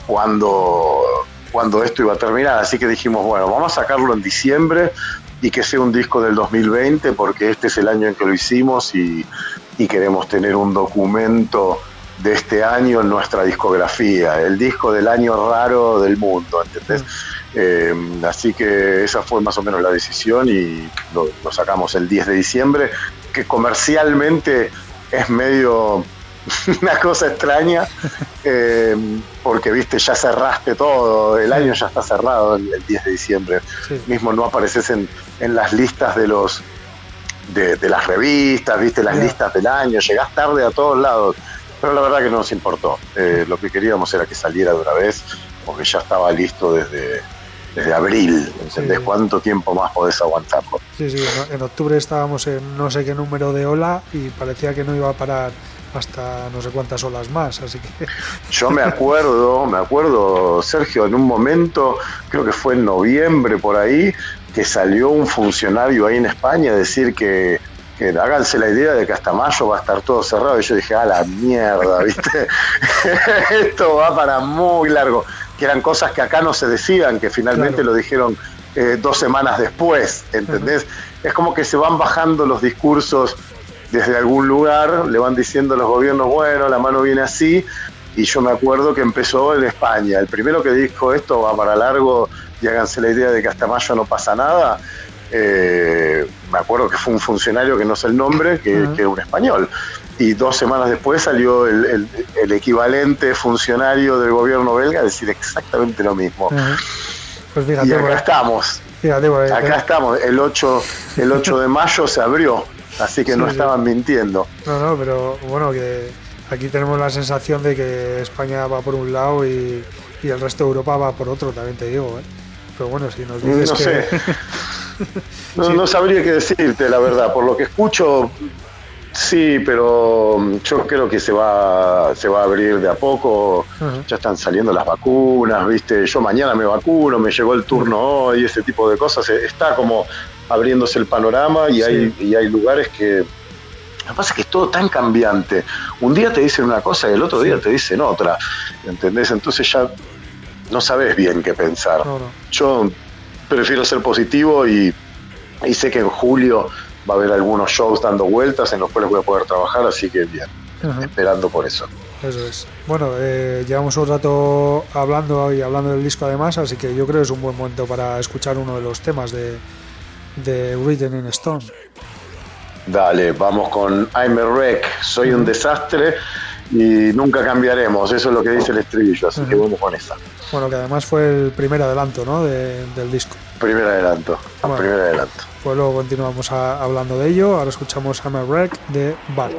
cuándo, cuándo esto iba a terminar, así que dijimos, bueno, vamos a sacarlo en diciembre y que sea un disco del 2020 porque este es el año en que lo hicimos y, queremos tener un documento de este año en nuestra discografía, el disco del año raro del mundo, ¿entendés? Eh, así que esa fue más o menos la decisión y lo, lo, sacamos el 10 de diciembre, que comercialmente es medio una cosa extraña, eh, porque viste, ya cerraste todo, el año ya está cerrado el, 10 de diciembre, mismo no apareces en, en, las listas de los de, las revistas, viste las listas del año, llegás tarde a todos lados, pero la verdad que no nos importó, eh, lo que queríamos era que saliera de una vez, porque ya estaba listo desde, desde abril, ¿entendés? ¿Cuánto tiempo más podés aguantarlo?
Sí, sí, en octubre estábamos en no sé qué número de ola y parecía que no iba a parar hasta no sé cuántas olas más, así que...
Yo me acuerdo, me acuerdo, Sergio, en un momento, creo que fue en noviembre por ahí, que salió un funcionario ahí en España a decir que, que háganse la idea de que hasta mayo va a estar todo cerrado. Y yo dije, a la mierda, ¿viste? Esto va para muy largo que eran cosas que acá no se decían, que finalmente lo dijeron eh, dos semanas después, ¿entendés? Es como que se van bajando los discursos desde algún lugar, le van diciendo a los gobiernos, bueno, la mano viene así, y yo me acuerdo que empezó en España, el primero que dijo esto va para largo y háganse la idea de que hasta mayo no pasa nada, eh, me acuerdo que fue un funcionario que no sé el nombre, que, que era un español y dos semanas después salió el, equivalente funcionario del gobierno belga a decir exactamente lo mismo. Pues y acá estamos. acá estamos. El 8, el 8 de mayo se abrió, así que no estaban mintiendo.
No, no, pero bueno, que aquí tenemos la sensación de que España va por un lado y, el resto de Europa va por otro, también te digo. ¿eh? Pero bueno, si nos dices
no
que...
Sé. no, no sabría qué decirte, la verdad. Por lo que escucho, Sí, pero mm, yo creo que se va, se va a abrir de a poco. Ya están saliendo las vacunas, ¿viste? Yo mañana me vacuno, me llegó el turno hoy, ese tipo de cosas. Eh, está como abriéndose el panorama y, hay, y hay lugares que. Lo que pasa es que es todo tan cambiante. Un día te dicen una cosa y el otro día te dicen otra. ¿Entendés? Entonces ya no sabes bien qué pensar. Yo prefiero ser positivo y, y sé que en julio va a haber algunos shows dando vueltas en los cuales voy a poder trabajar, así que bien, esperando por eso.
Eso es. Bueno, eh, llevamos un rato hablando y hablando del disco además, así que yo creo que es un buen momento para escuchar uno de los temas de, de Written in Stone.
Dale, vamos con I'm a Wreck, soy un desastre y nunca cambiaremos, eso es lo que dice el estribillo, así que vamos con esa.
Bueno, que además fue el primer adelanto ¿no? del disco.
Primer adelanto, primer adelanto.
Pues luego continuamos hablando de ello. Ahora escuchamos Hammer Wreck de Bark.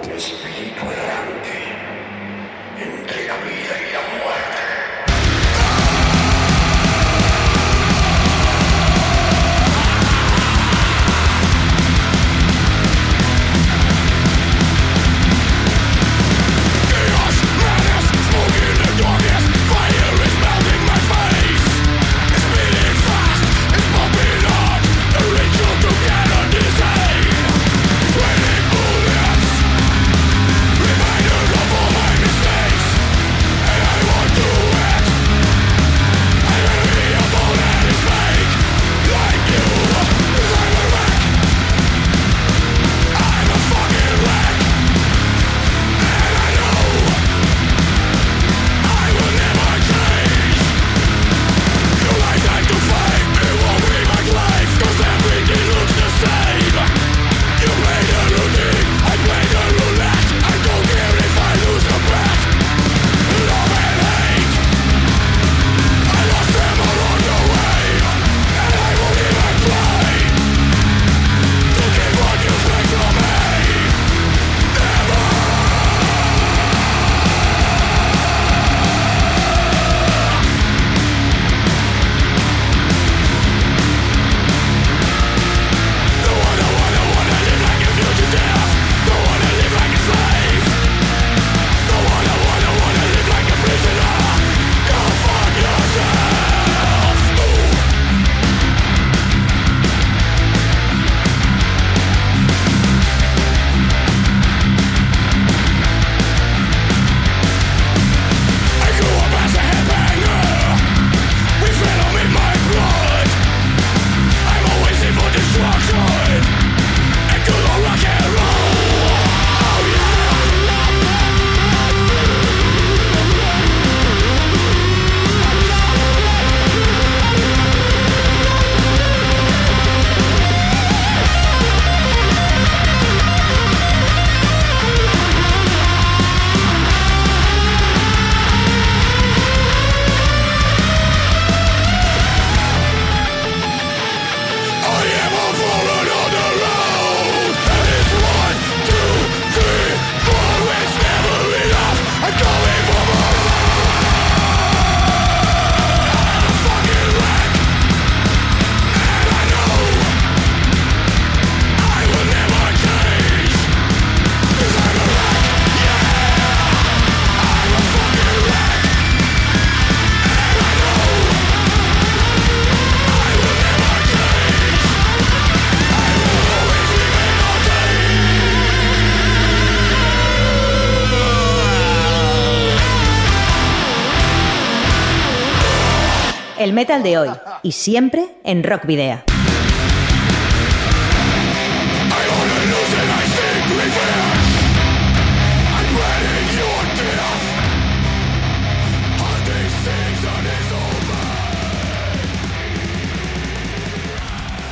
El metal de hoy y siempre en Rock Video.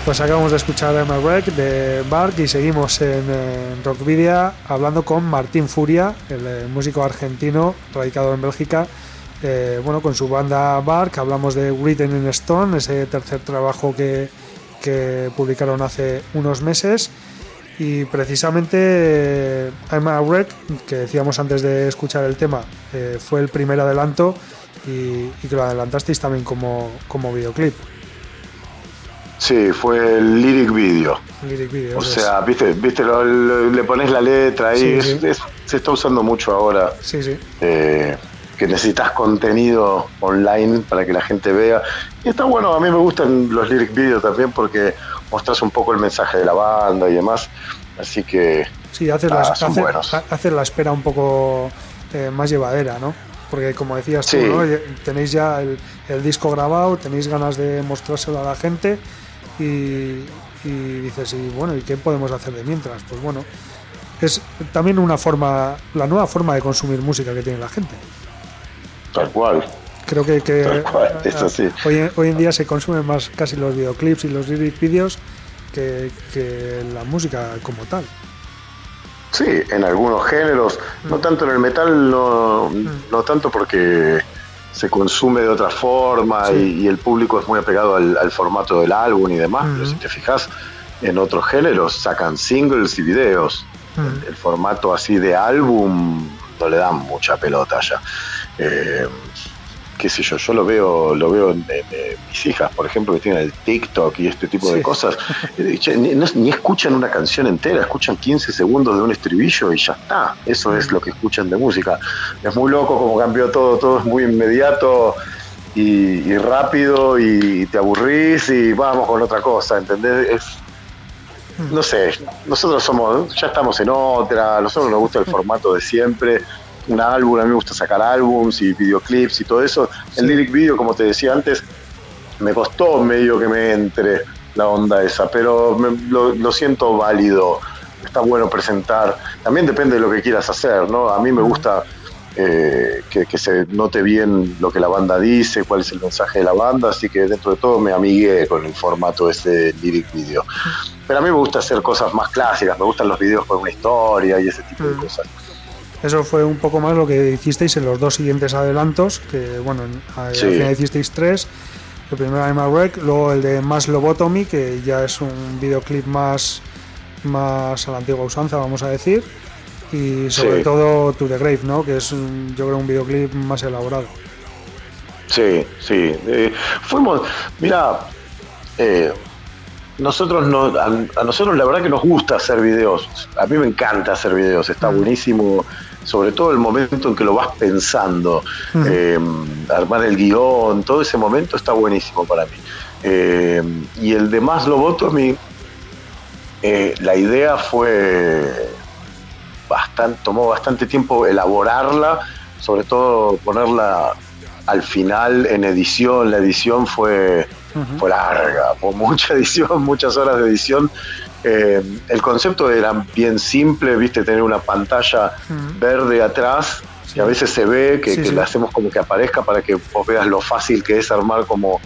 Pues acabamos de escuchar a Wreck de Bark y seguimos en, Rock Video hablando con Martín Furia, el eh, músico argentino radicado en Bélgica, eh, bueno, con su banda Bark, hablamos de Written in Stone, ese tercer trabajo que, publicaron hace unos meses. Y precisamente eh, I'm a Wreck, que decíamos antes de escuchar el tema, eh, fue el primer adelanto y, que lo adelantasteis también como, como videoclip.
Sí, fue el lyric video.
Lyric video.
O sea, viste, viste lo- lo- le pones la letra ahí.
Sí,
es-
sí.
es- se está usando mucho ahora.
Sí, sí.
eh, que necesitas contenido online para que la gente vea. Y está bueno, a mí me gustan los lyric videos también porque mostras un poco el mensaje de la banda y demás. Así que
Sí,
son
hace-
buenos.
la espera un poco eh, más llevadera, ¿no? Porque como decías tú. ¿no? Ya- tenéis ya el, el disco grabado, tenéis ganas de mostrárselo a la gente y, y dices, y bueno, ¿y qué podemos hacer de mientras? Pues bueno, es también una forma, la nueva forma de consumir música que tiene la gente.
Tal cual.
Creo que, que,
Tal cual, es
ah,
así.
hoy, en- hoy en día se consumen más casi los videoclips y los lyric videos que, que la música como tal.
Sí, en algunos géneros, no tanto en el metal, no, no tanto porque se consume de otra forma
Sí.
y, y el público es muy apegado al, al formato del álbum y demás, pero
Ujú.
si te fijas, en otros géneros sacan singles y videos.
Ujú.
El formato así de álbum no le dan mucha pelota ya. Eh, qué sé yo, yo lo veo, lo veo en, en, mis hijas, por ejemplo, que tienen el TikTok y este tipo
Sí.
de cosas. Ni, no- ni escuchan una canción entera, escuchan 15 segundos de un estribillo y ya está. Eso es lo que escuchan de música. Es muy loco como cambió todo, todo es muy inmediato y, y rápido y te aburrís y vamos con otra cosa, ¿entendés? Es, no sé, nosotros somos, ya estamos en otra, a nosotros nos gusta el formato de siempre, un álbum, a mí me gusta sacar álbums y videoclips y todo eso. El lyric video, como te decía antes, me costó medio que me entre la onda esa, pero me- lo, lo siento válido, está bueno presentar, también depende de lo que quieras hacer, ¿no? A mí me gusta eh, que, que se note bien lo que la banda dice, cuál es el mensaje de la banda, así que dentro de todo me amigué con el formato ese lyric video. Pero a mí me gusta hacer cosas más clásicas, me gustan los videos con una historia y ese tipo de cosas.
Eso fue un poco más lo que hicisteis en los dos siguientes adelantos, que bueno,
Sí.
al final hicisteis tres. El primero Animal Wreck, luego el de Más Lobotomy, que ya es un videoclip más, más a la antigua usanza, vamos a decir. Y sobre
Sí.
todo To The Grave, ¿no? Que es un- yo creo un videoclip más elaborado.
Sí, sí. eh, fuimos, mira, eh, nosotros no, a, a nosotros la verdad que nos gusta hacer videos. A mí me encanta hacer videos, está buenísimo. Sobre todo el momento en que lo vas pensando, eh, armar el guion, todo ese momento está buenísimo para mí. Eh, y el de Más Lobotomy, eh, la idea fue bastante, tomó bastante tiempo elaborarla, sobre todo ponerla al final en edición. La edición fue, fue larga, fue mucha edición, muchas horas de edición. Eh, el concepto era bien simple, viste, tener una pantalla verde atrás, que a veces se ve, que,
Sí,
que
sí.
la hacemos como que aparezca para que vos veas lo fácil que es armar como,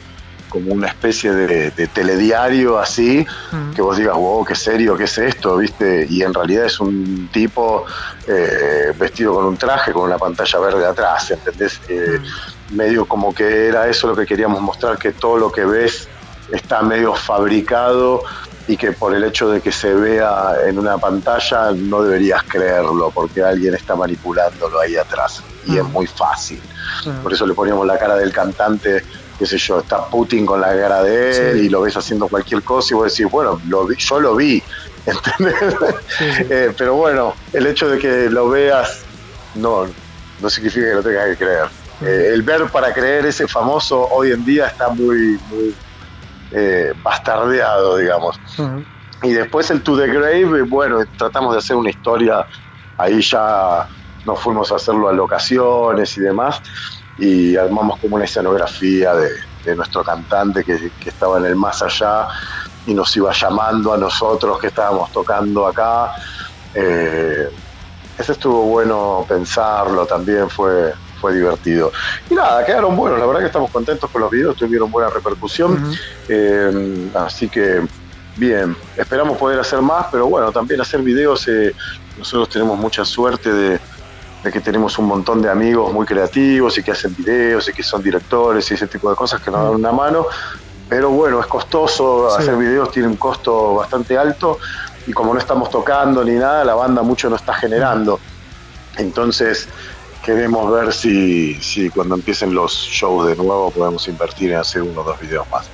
como una especie de, de telediario así, que vos digas, wow, qué serio, qué es esto, ¿viste? Y en realidad es un tipo eh, vestido con un traje, con una pantalla verde atrás, ¿entendés? Eh, Medio como que era eso lo que queríamos mostrar, que todo lo que ves está medio fabricado y que por el hecho de que se vea en una pantalla no deberías creerlo porque alguien está manipulándolo ahí atrás y es muy fácil. Por eso le poníamos la cara del cantante, qué sé yo, está Putin con la cara de él
Sí.
y lo ves haciendo cualquier cosa y vos decís, bueno, lo vi- yo lo vi, ¿entendés? Eh, pero bueno, el hecho de que lo veas no, no significa que lo tengas que creer. Eh, el ver para creer ese famoso hoy en día está muy, muy eh, bastardeado, digamos. Y después el To The Grave, bueno, tratamos de hacer una historia, ahí ya nos fuimos a hacerlo a locaciones y demás, y armamos como una escenografía de, de nuestro cantante que, que estaba en el más allá y nos iba llamando a nosotros que estábamos tocando acá. Eh, ese estuvo bueno pensarlo, también fue, fue divertido. Y nada, quedaron buenos, la verdad que estamos contentos con los videos, tuvieron buena repercusión. Eh, así que bien, esperamos poder hacer más, pero bueno, también hacer videos, eh, nosotros tenemos mucha suerte de, de que tenemos un montón de amigos muy creativos y que hacen videos y que son directores y ese tipo de cosas que nos dan una mano. Pero bueno, es costoso,
Sí.
hacer videos tiene un costo bastante alto y como no estamos tocando ni nada, la banda mucho no está generando. Entonces queremos ver si, si cuando empiecen los shows de nuevo podemos invertir en hacer uno o dos videos más.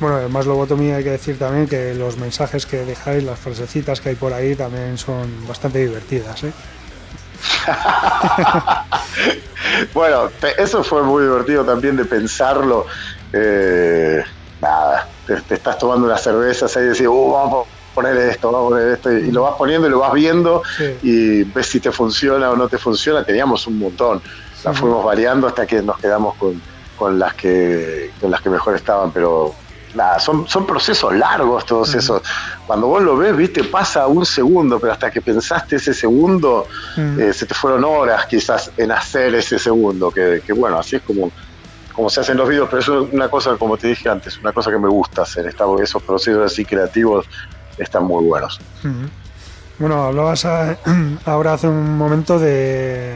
Bueno, además Lobotomí hay que decir también que los mensajes que dejáis, las frasecitas que hay por ahí también son bastante divertidas, ¿eh?
bueno, eso fue muy divertido también de pensarlo. Eh, nada, te, estás tomando unas cervezas ahí y decís, uh, vamos poner esto, vamos a poner esto, y lo vas poniendo y lo vas viendo y ves si te funciona o no te funciona. Teníamos un montón, las fuimos variando hasta que nos quedamos con, con las que con las que mejor estaban, pero nada, son, son procesos largos todos esos. Cuando vos lo ves, viste, pasa un segundo, pero hasta que pensaste ese segundo, eh, se te fueron horas quizás en hacer ese segundo, que, que, bueno, así es como, como se hacen los videos, pero eso es una cosa, como te dije antes, una cosa que me gusta hacer, esos procesos así creativos están muy buenos.
Bueno, hablabas ahora hace un momento de,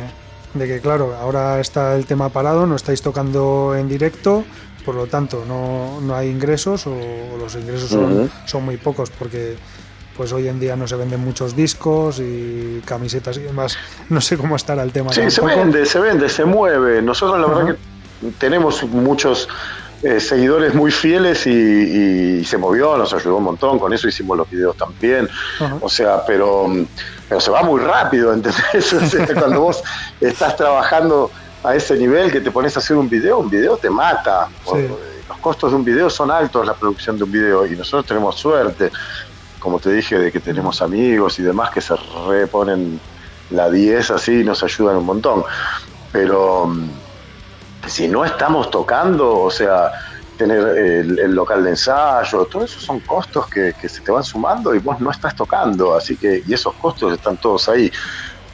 de que, claro, ahora está el tema parado, no estáis tocando en directo, por lo tanto no, no hay ingresos o, los ingresos son, son, muy pocos porque pues hoy en día no se venden muchos discos y camisetas y demás. No sé cómo estará el tema.
Sí, se vende, se vende, se mueve. Nosotros la verdad que tenemos muchos eh, seguidores muy fieles y, se movió, nos ayudó un montón, con eso hicimos los videos también. O sea, pero, pero se va muy rápido, ¿entendés? cuando vos estás trabajando a ese nivel que te pones a hacer un video, un video te mata. Los costos de un video son altos, la producción de un video, y nosotros tenemos suerte, como te dije, de que tenemos amigos y demás que se reponen la 10 así y nos ayudan un montón. Pero si no estamos tocando, o sea, tener el, local de ensayo, todo eso son costos que, que, se te van sumando y vos no estás tocando, así que, y esos costos están todos ahí.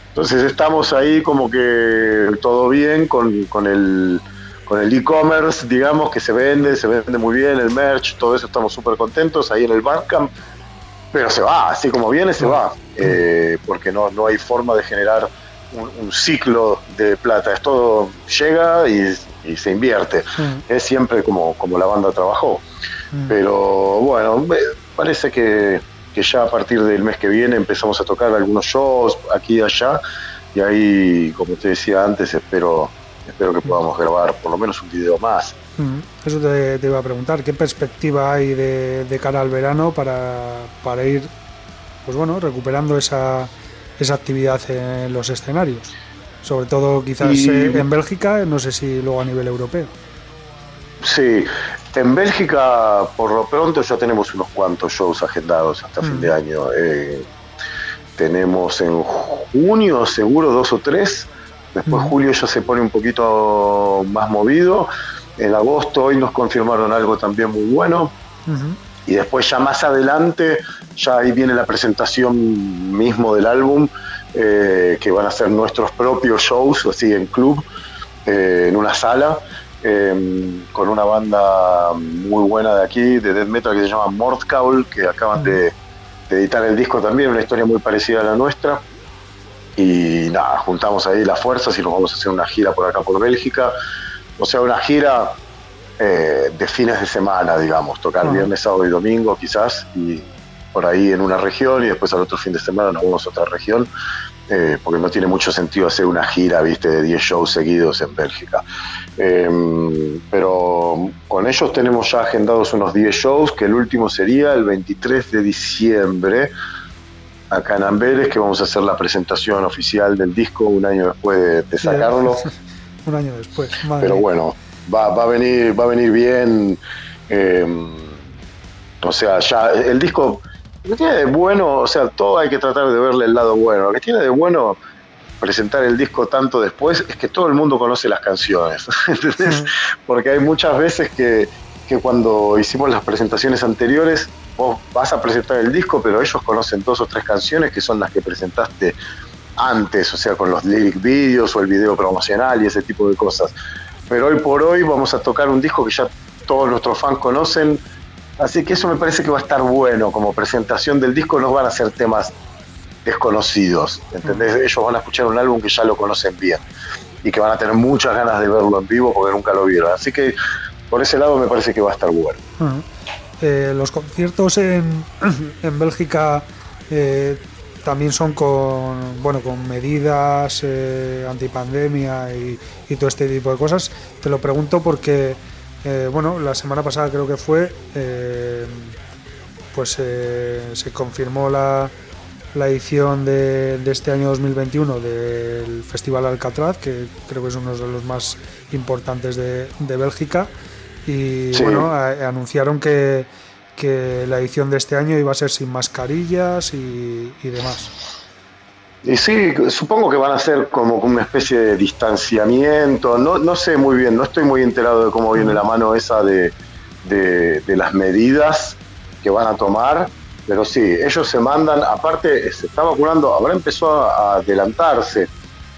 Entonces estamos ahí como que todo bien con, con el con el e-commerce, digamos, que se vende, se vende muy bien, el merch, todo eso estamos súper contentos ahí en el Bandcamp, pero se va, así como viene, se va, eh, porque no, no hay forma de generar un, ciclo de plata, es todo llega y, se invierte, es siempre como, como la banda trabajó, pero bueno, parece que que ya a partir del mes que viene empezamos a tocar algunos shows aquí y allá. Y ahí, como te decía antes, espero espero que podamos grabar por lo menos un video más.
Eso te, iba a preguntar, ¿qué perspectiva hay de, cara al verano para, para, ir, pues bueno, recuperando esa, esa actividad en los escenarios? Sobre todo quizás eh, en Bélgica, no sé si luego a nivel europeo.
Sí, en Bélgica, por lo pronto, ya tenemos unos cuantos shows agendados hasta fin de mm. año. Eh, tenemos en junio, seguro, dos o tres. Después, mm. julio ya se pone un poquito más movido. En agosto, hoy nos confirmaron algo también muy bueno. Y después, ya más adelante, ya ahí viene la presentación mismo del álbum, eh, que van a ser nuestros propios shows, así en club, eh, en una sala. Em, con una banda muy buena de aquí, de death metal, que se llama Mordcaul, que acaban de, editar el disco también, una historia muy parecida a la nuestra. Y nada, juntamos ahí las fuerzas y nos vamos a hacer una gira por acá, por Bélgica. O sea, una gira eh, de fines de semana, digamos, tocar viernes, sábado y domingo quizás, y por ahí en una región y después al otro fin de semana nos vamos a otra región. Eh, porque no tiene mucho sentido hacer una gira, viste, de 10 shows seguidos en Bélgica. Em, pero con ellos tenemos ya agendados unos 10 shows, que el último sería el 23 de diciembre, acá en Amberes, que vamos a hacer la presentación oficial del disco un año después de, sacarlo.
un año después.
Pero bueno, va, va, a venir, va a venir bien. Em, o sea, ya el disco lo que tiene de bueno, o sea, todo hay que tratar de verle el lado bueno. Lo que tiene de bueno presentar el disco tanto después es que todo el mundo conoce las canciones. Porque hay muchas veces que, que cuando hicimos las presentaciones anteriores, vos vas a presentar el disco, pero ellos conocen dos o tres canciones que son las que presentaste antes, o sea, con los lyric videos o el video promocional y ese tipo de cosas. Pero hoy por hoy vamos a tocar un disco que ya todos nuestros fans conocen Así que eso me parece que va a estar bueno como presentación del disco, no van a ser temas desconocidos, ¿entendés? Mm. Ellos van a escuchar un álbum que ya lo conocen bien y que van a tener muchas ganas de verlo en vivo porque nunca lo vieron. Así que por ese lado me parece que va a estar bueno.
Mm. Eh, los conciertos en, en Bélgica eh, también son con bueno con medidas eh, antipandemia y, y, todo este tipo de cosas. Te lo pregunto porque eh, bueno, la semana pasada creo que fue, eh, pues eh, se confirmó la, la edición de, de, este año 2021 del Festival Alcatraz, que creo que es uno de los más importantes de, de Bélgica. Y
Sí.
bueno, a- anunciaron que, que la edición de este año iba a ser sin mascarillas y, y demás.
Y sí, supongo que van a ser como una especie de distanciamiento. No, no sé muy bien, no estoy muy enterado de cómo viene la mano esa de, de- de las medidas que van a tomar. Pero sí, ellos se mandan, aparte se está vacunando, ahora empezó a, a adelantarse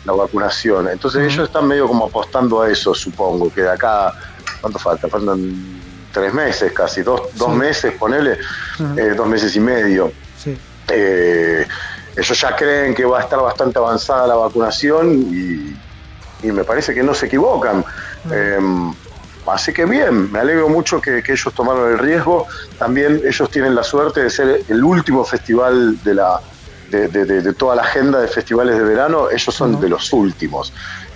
la vacunación. Entonces ellos están medio como apostando a eso, supongo, que de acá, ¿cuánto falta? Faltan tres meses casi, dos, dos
Sí.
meses, ponele, eh, dos meses y medio.
Sí.
Eh, ellos ya creen que va a estar bastante avanzada la vacunación y, y me parece que no se equivocan. Eh, así que bien, me alegro mucho que, que ellos tomaron el riesgo. También ellos tienen la suerte de ser el último festival de la de, de- de- de toda la agenda de festivales de verano. Ellos son de los últimos.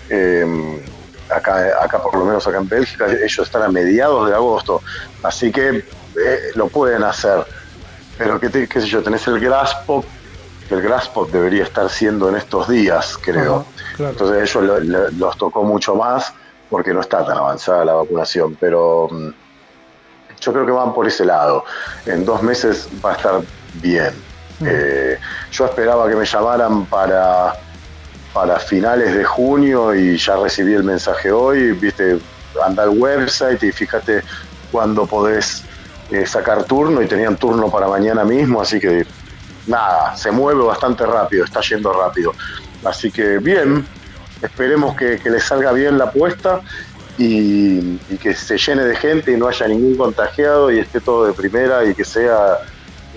Eh, acá, acá, por lo menos acá en Bélgica, ellos están a mediados de agosto. Así que eh, lo pueden hacer pero qué, te- qué sé yo, tenés el Grasspop, que el Grasspop debería estar siendo en estos días, creo.
Claro.
Entonces ellos lo- lo- los tocó mucho más porque no está tan avanzada la vacunación, pero mm, yo creo que van por ese lado. En dos meses va a estar bien. Eh, yo esperaba que me llamaran para, para finales de junio y ya recibí el mensaje hoy, viste, anda al website y fíjate cuándo podés eh, sacar turno y tenían turno para mañana mismo, así que nada, se mueve bastante rápido, está yendo rápido. Así que bien, esperemos que, que le salga bien la apuesta y que se llene de gente y no haya ningún contagiado y esté todo de primera y que sea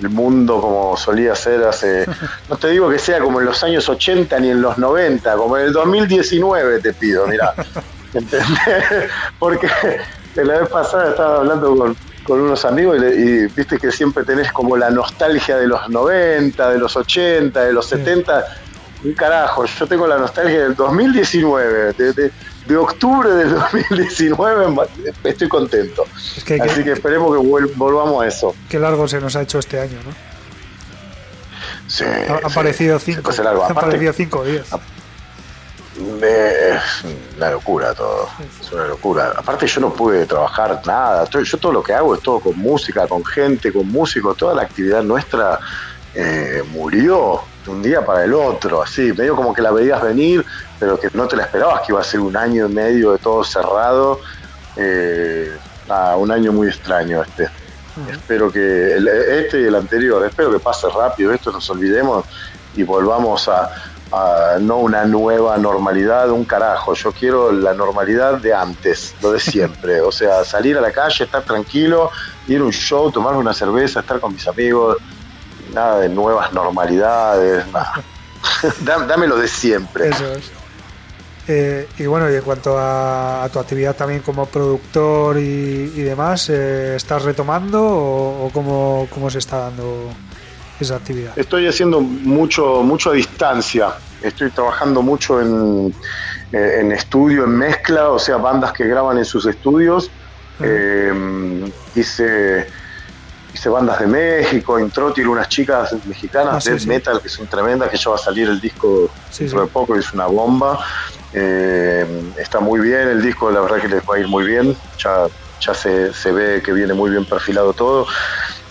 el mundo como solía ser hace, no te digo que sea como en los años 80 ni en los 90, como en el 2019 te pido, mira, ¿entendés? Porque la vez pasada estaba hablando con, con unos amigos y, le- y viste que siempre tenés como la nostalgia de los 90, de los 80, de los 70. Un carajo, yo tengo la nostalgia del 2019, de, de- de octubre del 2019, ma- estoy contento.
Es que,
Así
que,
que esperemos que volvamos a eso.
qué largo se nos ha hecho este año, ¿no?
Sí,
Ha,
sí, se
cinco.
pasa largo.
Ha
Aparte,
cinco o diez.
Es una locura todo, es una locura. Aparte yo no pude trabajar nada, yo todo lo que hago es todo con música, con gente, con músicos, toda la actividad nuestra eh, murió de un día para el otro, así, medio como que la veías venir, pero que no te la esperabas que iba a ser un año y medio de todo cerrado. Eh, nada, un año muy extraño este. Espero que el- este y el anterior, espero que pase rápido esto, nos olvidemos y volvamos a, a no una nueva normalidad, un carajo. Yo quiero la normalidad de antes, lo de siempre. O sea, salir a la calle, estar tranquilo, ir a un show, tomarme una cerveza, estar con mis amigos, nada de nuevas normalidades, nada. Dámelo de siempre.
Eso es. Eh, y bueno, y en cuanto a, a tu actividad también como productor y, y demás, eh, ¿estás retomando o, o cómo, cómo se está dando esa actividad?
Estoy haciendo mucho, mucho a distancia. Estoy trabajando mucho en, eh, en estudio, en mezcla, o sea, bandas que graban en sus estudios. Eh, hice, hice bandas de México, Introtil, unas chicas mexicanas,
Ah, sí,
death
sí.
metal, que son tremendas, que ya va a salir el disco
Sí,
dentro de poco, es una bomba. Eh, está muy bien el disco, la verdad que les va a ir muy bien. Ya, ya se, se ve que viene muy bien perfilado todo.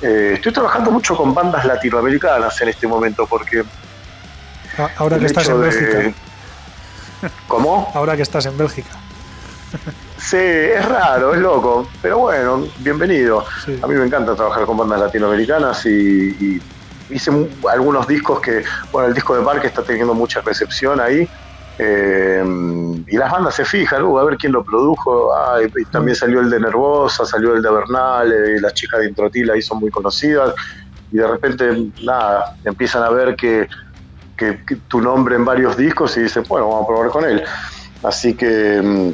Eh, estoy trabajando mucho con bandas latinoamericanas en este momento porque
A- Ahora que estás en
de-
Bélgica.
¿Cómo?
Ahora que estás en Bélgica.
Sí, es raro, es loco, pero bueno, bienvenido.
Sí.
A mí me encanta trabajar con bandas latinoamericanas y, y hice algunos discos que, bueno, el disco de Parque está teniendo mucha recepción ahí. eh, y las bandas se fijan, uh, a ver quién lo produjo. Ah, y, y también salió el de Nervosa, salió el de Bernal, eh, las chicas de Introtil ahí son muy conocidas. Y de repente, nada, empiezan a ver que, que- que tu nombre en varios discos y dicen, bueno, vamos a probar con él. Así que mm,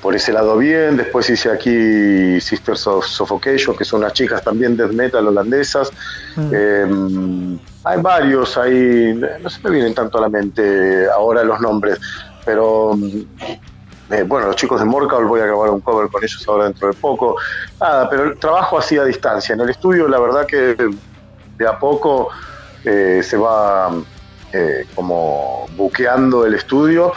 por ese lado bien. Después hice aquí Sisters of Suffocation, que son unas chicas también death metal holandesas.
Mm.
Eh, hay varios ahí, no se me vienen tanto a la mente ahora los nombres, pero mm, eh, bueno, los chicos de Morcal voy a grabar un cover con ellos ahora dentro de poco. Nada, pero el trabajo así a distancia. En el estudio, la verdad que de a poco eh, se va eh, como buqueando el estudio.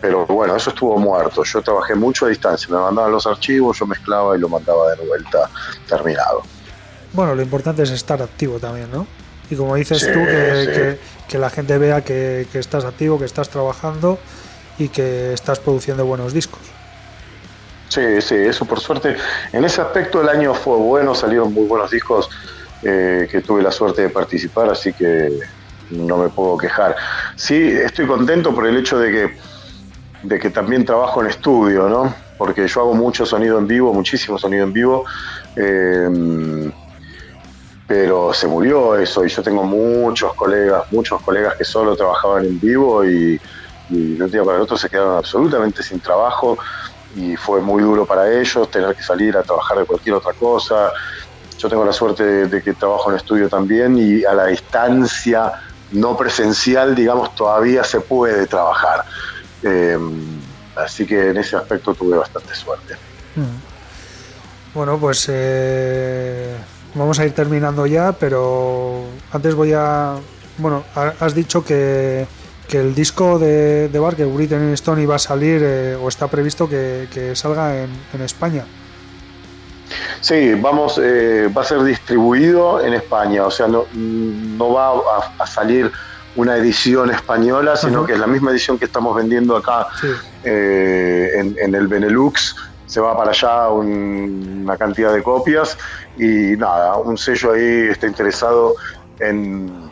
Pero bueno, eso estuvo muerto. Yo trabajé mucho a distancia. Me mandaban los archivos, yo mezclaba y lo mandaba de vuelta terminado.
Bueno, lo importante es estar activo también, ¿no? Y como dices tú, que, la gente vea que, que estás activo, que estás trabajando y que estás produciendo buenos discos.
Sí, sí, eso por suerte. En ese aspecto el año fue bueno, salieron muy buenos discos eh, que tuve la suerte de participar, así que no me puedo quejar. Sí, estoy contento por el hecho de que, de que también trabajo en estudio, ¿no? Porque yo hago mucho sonido en vivo, muchísimo sonido en vivo. Eh, pero se murió eso y yo tengo muchos colegas, muchos colegas que solo trabajaban en vivo y, y de un día para el otro se quedaron absolutamente sin trabajo y fue muy duro para ellos tener que salir a trabajar de cualquier otra cosa. Yo tengo la suerte de, que trabajo en estudio también y a la distancia no presencial, digamos, todavía se puede trabajar. Em, así que en ese aspecto tuve bastante suerte.
Mm. Bueno, pues eh, vamos a ir terminando ya, pero antes voy a... Bueno, has dicho que que el disco de, de Bar, que Written Stone iba a salir eh, o está previsto que, salga en, España.
Sí, vamos, eh, va a ser distribuido en España, o sea, no, no va a, salir una edición española, sino que es la misma edición que estamos vendiendo acá eh, en, el Benelux. Se va para allá una cantidad de copias y nada, un sello ahí está interesado en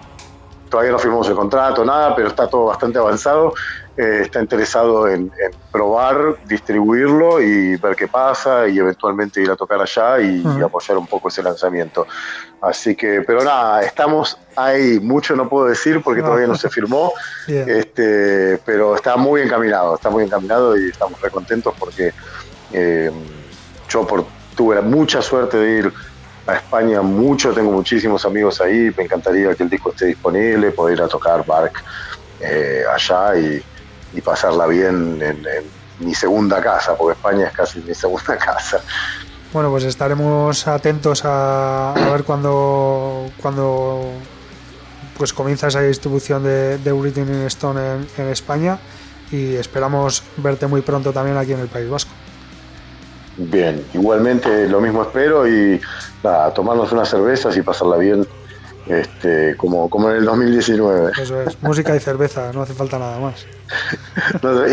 todavía no firmamos el contrato, nada, pero está todo bastante avanzado. Eh, está interesado en, probar, distribuirlo y ver qué pasa y eventualmente ir a tocar allá y, apoyar un poco ese lanzamiento. Así que, pero nada, estamos ahí. Mucho no puedo decir porque todavía no se firmó, este, pero está muy encaminado, está muy encaminado y estamos muy contentos porque eh, yo por, tuve mucha suerte de ir a España mucho, tengo muchísimos amigos ahí, me encantaría que el disco esté disponible, poder ir a tocar Bark eh, allá y, pasarla bien en, mi segunda casa, porque España es casi mi segunda casa.
Bueno, pues estaremos atentos a, ver cuando, cuando pues comienza esa distribución de, de Everything in Stone en España y esperamos verte muy pronto también aquí en el País Vasco.
Bien, igualmente lo mismo espero y nada, tomarnos unas cervezas y pasarla bien este, como, como en el 2019.
Eso es, música y cerveza, no hace falta nada más.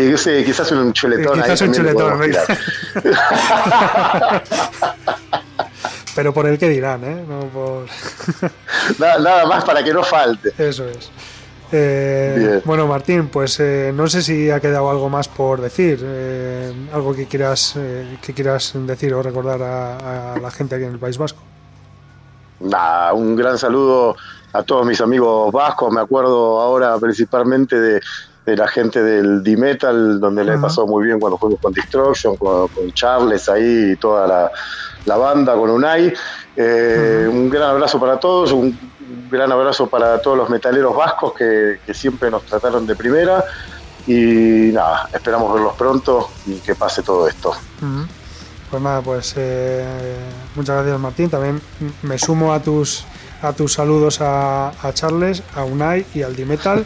y sí, quizás un chuletón.
quizás un chuletón, Pero por el que dirán, ¿eh? No por...
nada, nada más para que no falte.
Eso es. Eh, bueno, Martín, pues eh, no sé si ha quedado algo más por decir, eh, algo que quieras, que quieras decir o recordar a, la gente aquí en el País Vasco.
Nada, un gran saludo a todos mis amigos vascos. Me acuerdo ahora principalmente de, la gente del D-Metal, donde le pasó muy bien cuando fuimos con Destruction, con, Charles ahí y toda la, banda, con Unai. Un gran abrazo para todos, un un gran abrazo para todos los metaleros vascos que, siempre nos trataron de primera. Y nada, esperamos verlos pronto y que pase todo esto.
Pues nada, pues eh, muchas gracias Martín. También me sumo a tus a tus saludos a, Charles, a Unai y al Dimetal,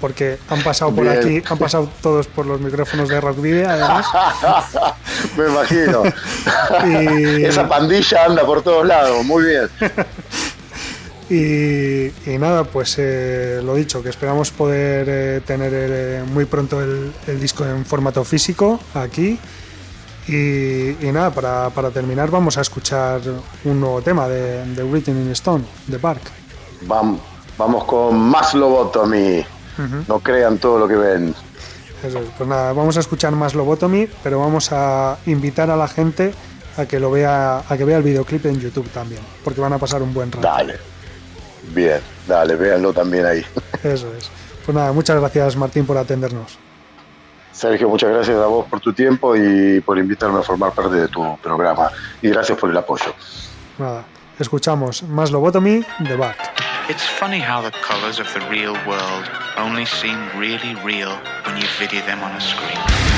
porque han pasado por aquí, han pasado todos por los micrófonos de Rock Video, además.
Me imagino. Esa pandilla anda por todos lados, muy bien.
Y, nada, pues eh, lo dicho, que esperamos poder eh, tener eh, muy pronto el, disco en formato físico aquí. Y, nada, para, terminar vamos a escuchar un nuevo tema de, de Written in Stone, de Park.
Vamos, vamos con más Lobotomy. No crean todo lo que ven.
pues nada, vamos a escuchar más Lobotomy, pero vamos a invitar a la gente a que lo vea, a que vea el videoclip en YouTube también, porque van a pasar un buen rato.
Dale. Bien, dale, véanlo también ahí.
Eso es. Pues nada, muchas gracias Martín por atendernos.
Sergio, muchas gracias a vos por tu tiempo y por invitarme a formar parte de tu programa. Y gracias por el apoyo.
Nada, escuchamos Más Lobotomy de Bart.
It's funny how the colors of the real world only seem really real when you video them on a screen.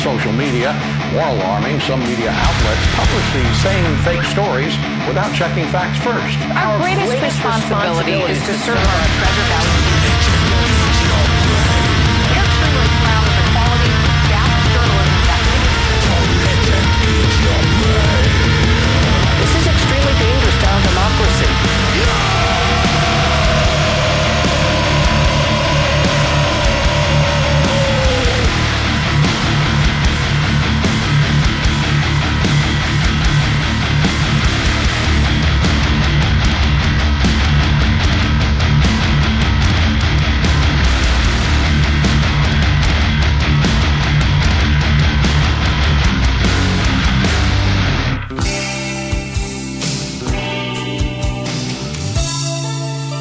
Social media. More alarming, some media outlets publish these same fake stories without checking facts first.
Our, greatest, responsibility, is to serve our treasure valley
This is extremely dangerous to our democracy.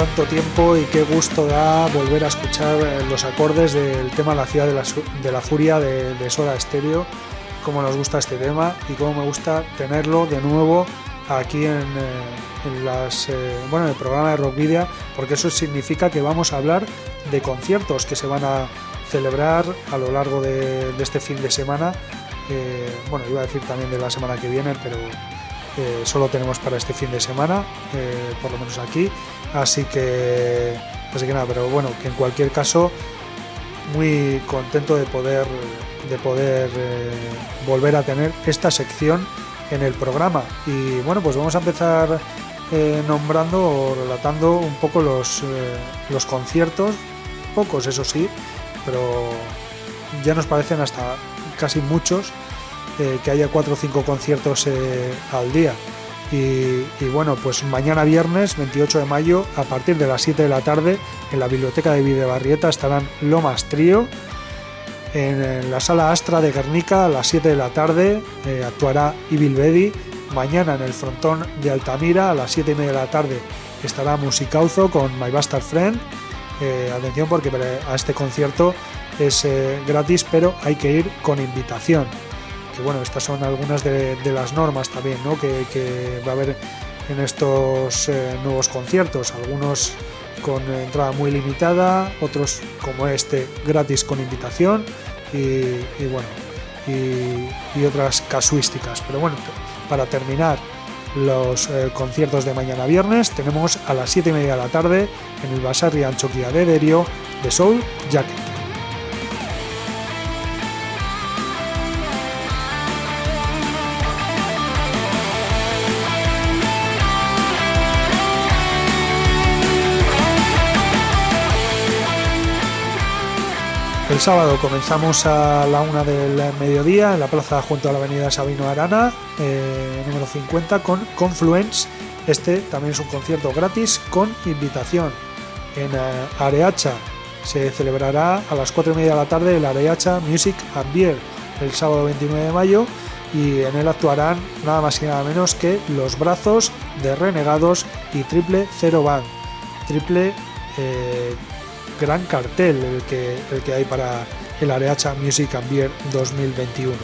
Cuánto tiempo y qué gusto da volver a escuchar eh, los acordes del tema La ciudad de la, de la furia de, de Soda Stereo. Cómo nos gusta este tema y cómo me gusta tenerlo de nuevo aquí en, eh, en las, eh, bueno, en el programa de Rockvidia, porque eso significa que vamos a hablar de conciertos que se van a celebrar a lo largo de, de este fin de semana. Eh, bueno, iba a decir también de la semana que viene, pero eh, solo tenemos para este fin de semana, eh, por lo menos aquí. Así que, así que nada, pero bueno, que en cualquier caso, muy contento de poder, de poder eh, volver a tener esta sección en el programa. Y bueno, pues vamos a empezar nombrando o relatando un poco los, los conciertos, pocos eso sí, pero ya nos parecen hasta casi muchos eh, que haya cuatro o cinco conciertos eh, al día. Y, bueno, pues mañana viernes 28 de mayo, a partir de las 7 de la tarde, en la biblioteca de Videbarrieta estarán Lomas Trío. En, la sala Astra de Guernica, a las 7 de la tarde, eh, actuará Evil Bedi. Mañana en el frontón de Altamira, a las 7 y media de la tarde, estará Musicauzo con My Bastard Friend. Atención porque a este concierto es gratis, pero hay que ir con invitación bueno, estas son algunas de, las normas también ¿no? que, que va a haber en estos eh, nuevos conciertos, algunos con entrada muy limitada, otros como este gratis con invitación y, bueno, y, y otras casuísticas. Pero bueno, para terminar los eh, conciertos de mañana viernes, tenemos a las 7 y media de la tarde en el Basarri Anchoquia de Derio de Soul Jacket. El sábado comenzamos a la una del mediodía en la plaza junto a la avenida Sabino Arana, eh, número 50, con Confluence. Este también es un concierto gratis con invitación. En eh, Areacha se celebrará a las 4 y media de la tarde el Areacha Music and Beer el sábado 29 de mayo y en él actuarán nada más y nada menos que Los Brazos de Renegados y Triple Zero Band. Triple eh, gran cartel el que, el que hay para el Areacha Music and Beer 2021.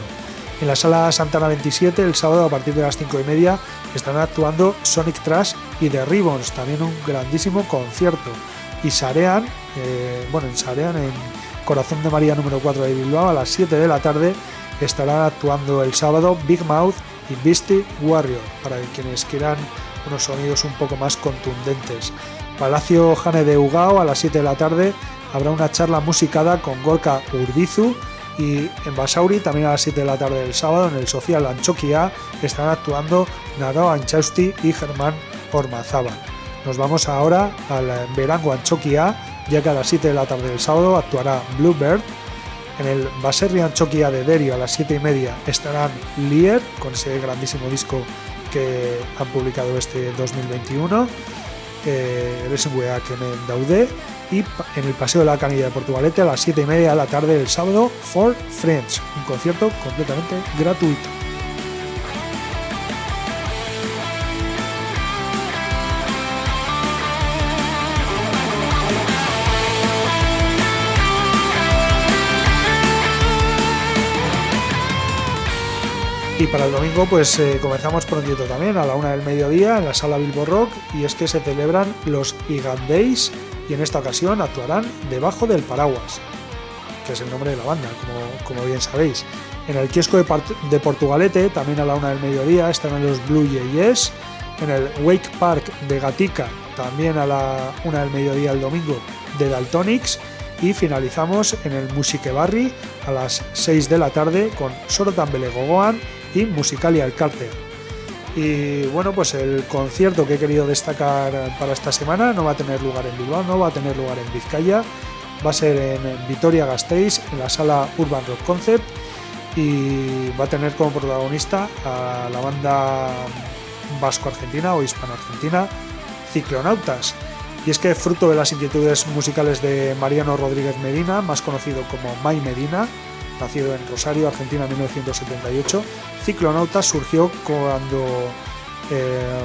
En la sala Santana 27, el sábado a partir de las 5 y media, estarán actuando Sonic Trash y The Ribbons, también un grandísimo concierto. Y Sarean, eh, bueno, en Sarean, en Corazón de María número 4 de Bilbao, a las 7 de la tarde, estarán actuando el sábado Big Mouth y Beastie Warrior, para quienes quieran unos sonidos un poco más contundentes. Palacio Jane de Ugao a las 7 de la tarde habrá una charla musicada con Gorka Urbizu y en Basauri también a las 7 de la tarde del sábado en el Social Anchoquia estarán actuando Naro Anchausti y Germán Ormazábal. Nos vamos ahora al Verango Anchoquia ya que a las 7 de la tarde del sábado actuará Bluebird en el Baserri Anchoquia de Derio a las 7 y media estarán Lier con ese grandísimo disco que han publicado este 2021 eh, hemen daude y en el Paseo de la Canilla de Portugalete a las 7 y media de la tarde del sábado For Friends, un concierto completamente gratuito. Y para el domingo pues eh, comenzamos prontito también a la una del mediodía en la sala Bilbo Rock y es que se celebran los Igan Days y en esta ocasión actuarán Debajo del Paraguas, que es el nombre de la banda, como, como bien sabéis. En el kiosco de, de, Portugalete, también a la una del mediodía, estarán los Blue Jays. En el Wake Park de Gatica, también a la una del mediodía el domingo, de Daltonics. Y finalizamos en el Musique Barri a las 6 de la tarde con Sorotan Belegogoan y Musicalia el Cárter. Y bueno, pues el concierto que he querido destacar para esta semana no va a tener lugar en Bilbao, no va a tener lugar en Vizcaya, va a ser en Vitoria Gasteiz, en la sala Urban Rock Concept, y va a tener como protagonista a la banda vasco-argentina o hispano-argentina Ciclonautas. Y es que fruto de las inquietudes musicales de Mariano Rodríguez Medina, más conocido como May Medina, nacido en Rosario, Argentina en 1978, Ciclonautas surgió cuando eh,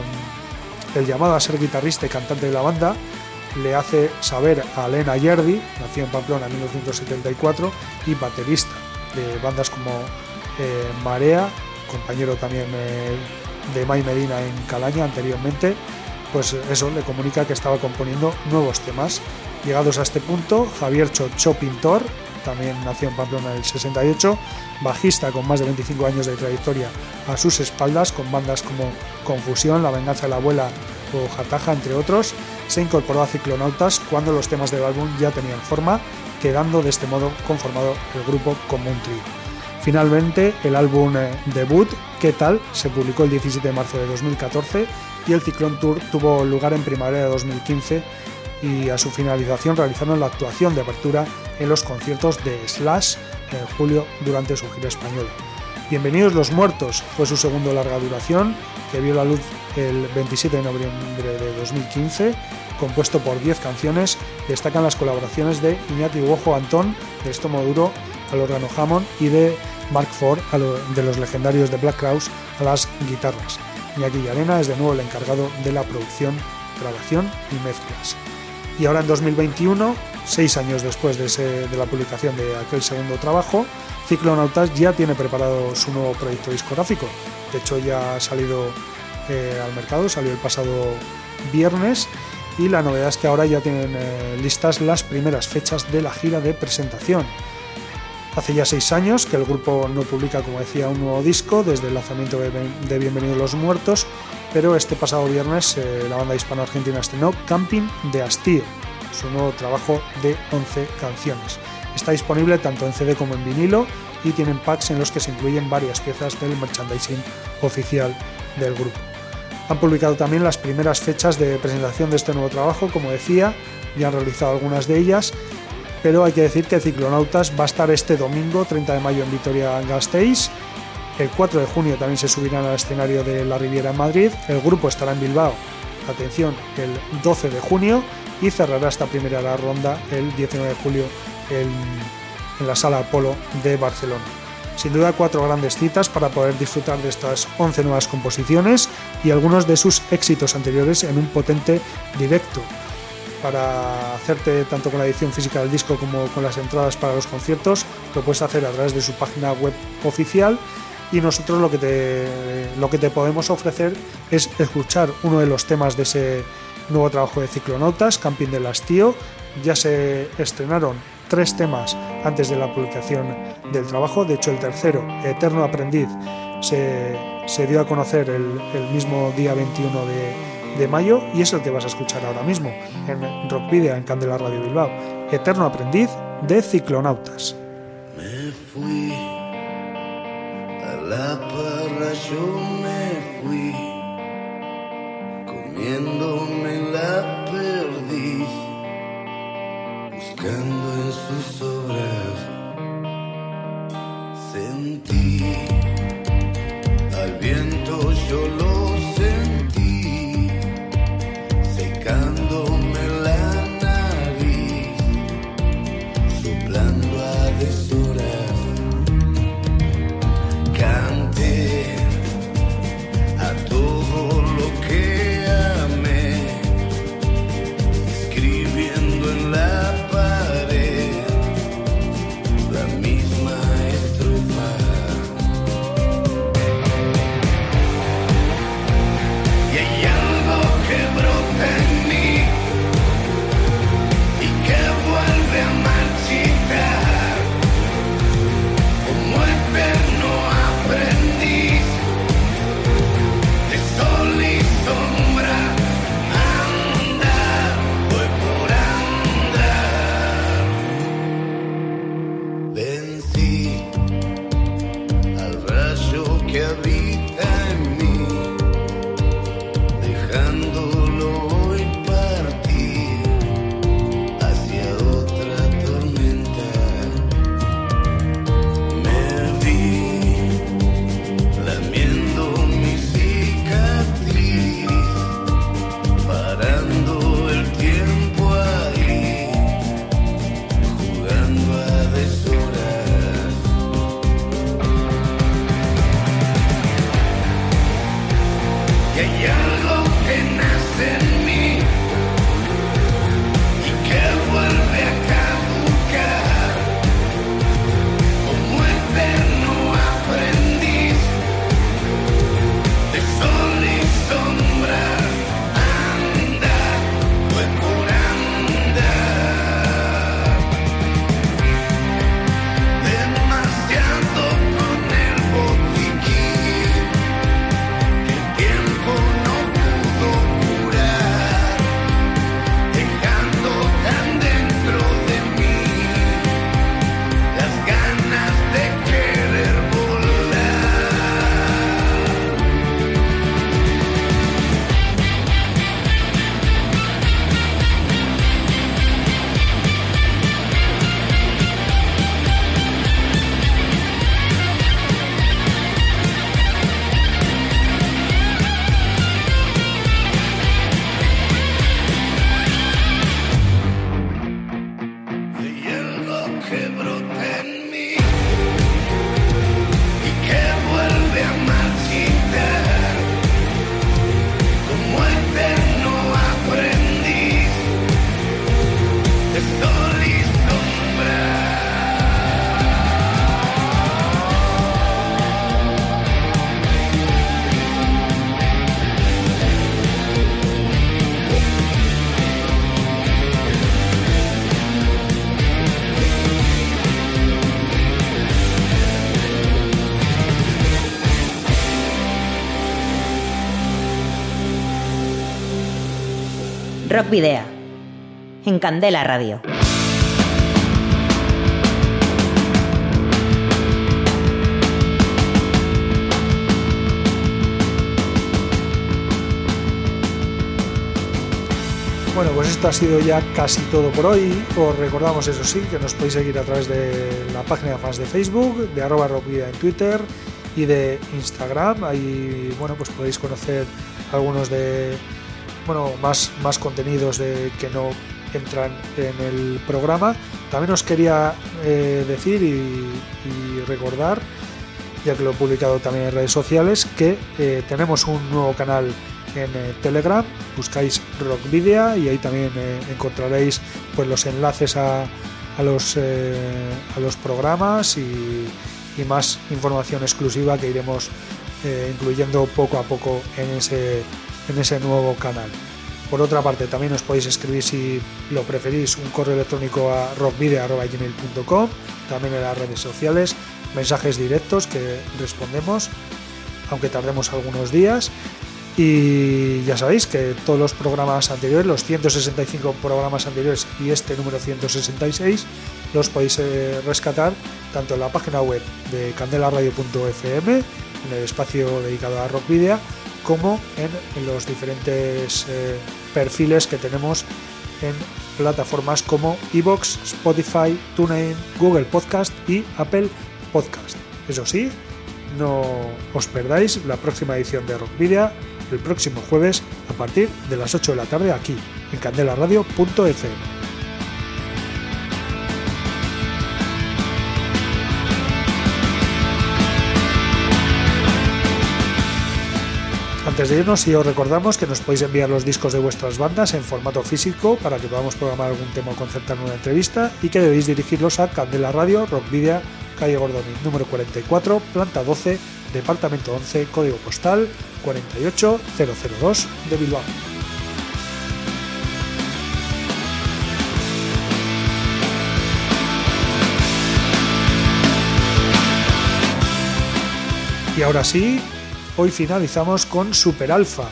el llamado a ser guitarrista y cantante de la banda le hace saber a Elena Yerdi, nacido en Pamplona en 1974, y baterista de bandas como eh, Marea, compañero también eh, de May Medina en Calaña anteriormente, pues eso le comunica que estaba componiendo nuevos temas. Llegados a este punto, Javier Chocho Pintor, también nació en Pamplona en el 68, bajista con más de 25 años de trayectoria a sus espaldas, con bandas como Confusión, La venganza de la abuela o Jataja, entre otros, se incorporó a Ciclonautas cuando los temas del álbum ya tenían forma, quedando de este modo conformado el grupo como un trío. Finalmente, el álbum eh, debut, ¿Qué tal?, se publicó el 17 de marzo de 2014 y el Ciclón Tour tuvo lugar en primavera de 2015 y a su finalización realizaron la actuación de apertura en los conciertos de Slash en julio durante su gira española. Bienvenidos los muertos fue su segundo larga duración que vio la luz el 27 de noviembre de 2015, compuesto por 10 canciones, destacan las colaboraciones de Iñaki Huojo Antón, de Estomo Duro al órgano Hammond y de Mark Ford de los legendarios de Black Crowes a las guitarras. Iñaki Arena es de nuevo el encargado de la producción, grabación y mezclas. Y ahora en 2021, seis años después de, la publicación de aquel segundo trabajo, Ciclonautas ya tiene preparado su nuevo proyecto discográfico. De hecho, ya ha salido eh, al mercado, salió el pasado viernes y la novedad es que ahora ya tienen eh, listas las primeras fechas de la gira de presentación. Hace ya seis años que el grupo no publica, como decía, un nuevo disco desde el lanzamiento de Bienvenidos los Muertos pero este pasado viernes eh, la banda hispano-argentina estrenó Camping de Hastío, su nuevo trabajo de 11 canciones. Está disponible tanto en CD como en vinilo y tienen packs en los que se incluyen varias piezas del merchandising oficial del grupo. Han publicado también las primeras fechas de presentación de este nuevo trabajo, como decía, ya han realizado algunas de ellas, pero hay que decir que Ciclonautas va a estar este domingo 30 de mayo en Vitoria-Gasteiz el 4 de junio también se subirán al escenario de la Riviera en Madrid. El grupo estará en Bilbao, atención, el 12 de junio y cerrará esta primera ronda el 19 de julio en, en la Sala Apolo de Barcelona. Sin duda cuatro grandes citas para poder disfrutar de estas 11 nuevas composiciones y algunos de sus éxitos anteriores en un potente directo. Para hacerte tanto con la edición física del disco como con las entradas para los conciertos, lo puedes hacer a través de su página web oficial y nosotros lo que te, lo que te podemos ofrecer es escuchar uno de los temas de ese nuevo trabajo de Ciclonautas, Camping del Hastío. Ya se estrenaron tres temas antes de la publicación del trabajo, de hecho el tercero, Eterno Aprendiz, se, dio a conocer el, mismo día 21 de, de, mayo y es el que vas a escuchar ahora mismo en Rock en Candela Radio Bilbao. Eterno Aprendiz de Ciclonautas.
Me fui la parra yo me fui, comiéndome la perdiz, buscando en sus obras. Sentí al viento, yo lo
Video. En Candela Radio.
Bueno, pues esto ha sido ya casi todo por hoy. Os recordamos, eso sí, que nos podéis seguir a través de la página de fans de Facebook, de arroba rockvida en Twitter y de Instagram. Ahí, bueno, pues podéis conocer algunos de, bueno, más, más contenidos de que no entran en el programa. También os quería eh, decir y, recordar, ya que lo he publicado también en redes sociales, que eh, tenemos un nuevo canal en eh, Telegram, buscáis Rockvidia y ahí también encontraréis pues los enlaces a, los a los programas y, y más información exclusiva que iremos incluyendo poco a poco en ese en ese nuevo canal. Por otra parte, también os podéis escribir si lo preferís un correo electrónico a rockvideo.gmail.com, también en las redes sociales, mensajes directos que respondemos, aunque tardemos algunos días. Y ya sabéis que todos los programas anteriores, los 165 programas anteriores y este número 166, los podéis eh, rescatar tanto en la página web de candelaradio.fm, en el espacio dedicado a Rock como en, los diferentes eh, perfiles que tenemos en plataformas como Evox, Spotify, TuneIn, Google Podcast y Apple Podcast. Eso sí, no os perdáis la próxima edición de Rock Video el próximo jueves a partir de las 8 de la tarde aquí en candelaradio.fm. Antes de irnos, si os recordamos que nos podéis enviar los discos de vuestras bandas en formato físico para que podamos programar algún tema o concertar una entrevista y que debéis dirigirlos a Candela Radio, Rock Video, calle Gordoni, número 44, planta 12, departamento 11, código postal 48002 de Bilbao. Y ahora sí, hoy finalizamos con Super Alpha,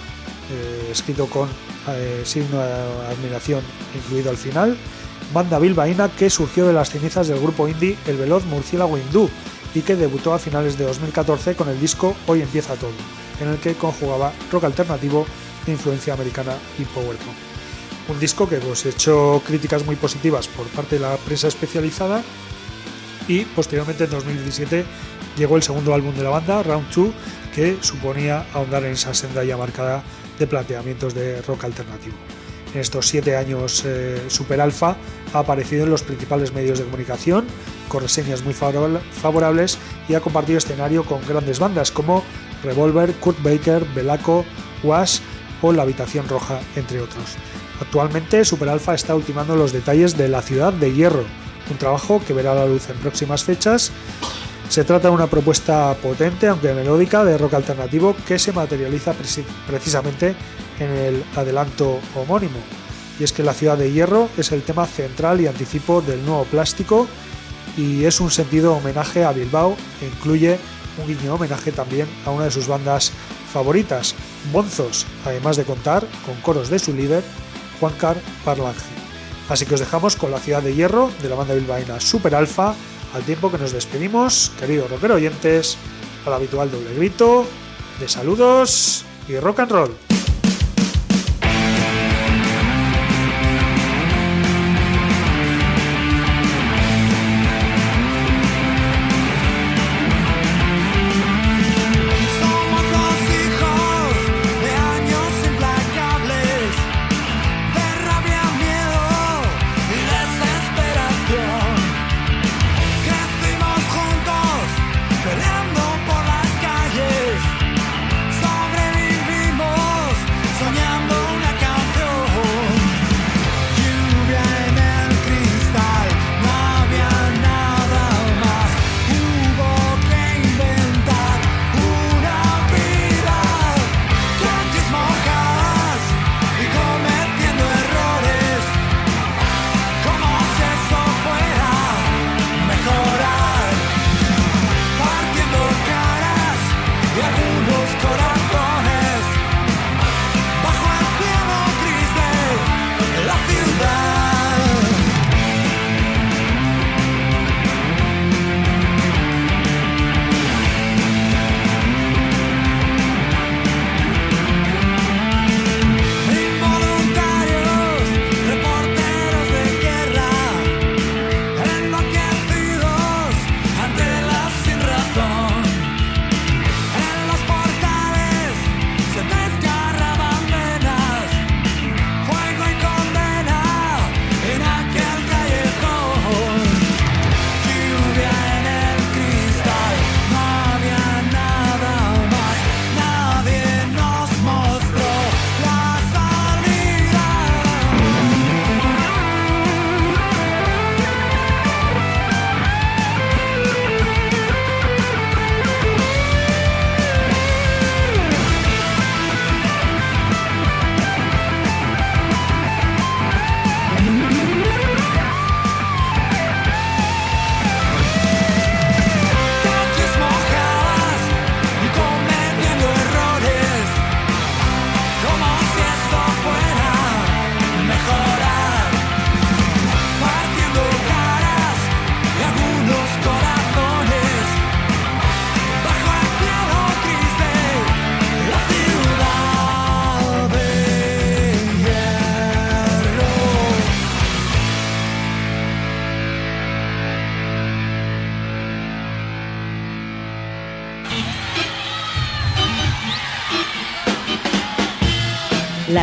eh, escrito con eh, signo de admiración incluido al final, banda bilbaína que surgió de las cenizas del grupo indie El Veloz Murciélago Hindú y que debutó a finales de 2014 con el disco Hoy empieza todo, en el que conjugaba rock alternativo de influencia americana y power pop. Un disco que pues echó críticas muy positivas por parte de la prensa especializada y posteriormente en 2017 llegó el segundo álbum de la banda, Round 2, que suponía ahondar en esa senda ya marcada de planteamientos de rock alternativo. En estos siete años, eh, Super Alpha ha aparecido en los principales medios de comunicación, con reseñas muy favorables y ha compartido escenario con grandes bandas como Revolver, Kurt Baker, Belaco, Wash o La Habitación Roja, entre otros. Actualmente, Super Alpha está ultimando los detalles de La Ciudad de Hierro, un trabajo que verá la luz en próximas fechas. Se trata de una propuesta potente, aunque melódica, de rock alternativo que se materializa precisamente en el adelanto homónimo. Y es que La Ciudad de Hierro es el tema central y anticipo del nuevo plástico y es un sentido homenaje a Bilbao e incluye un guiño homenaje también a una de sus bandas favoritas, Bonzos, además de contar con coros de su líder, Juan Car Parlange. Así que os dejamos con la ciudad de hierro de la banda bilbaína Super Alpha, al tiempo que nos despedimos, queridos rockero oyentes, al habitual doble grito de saludos y rock and roll.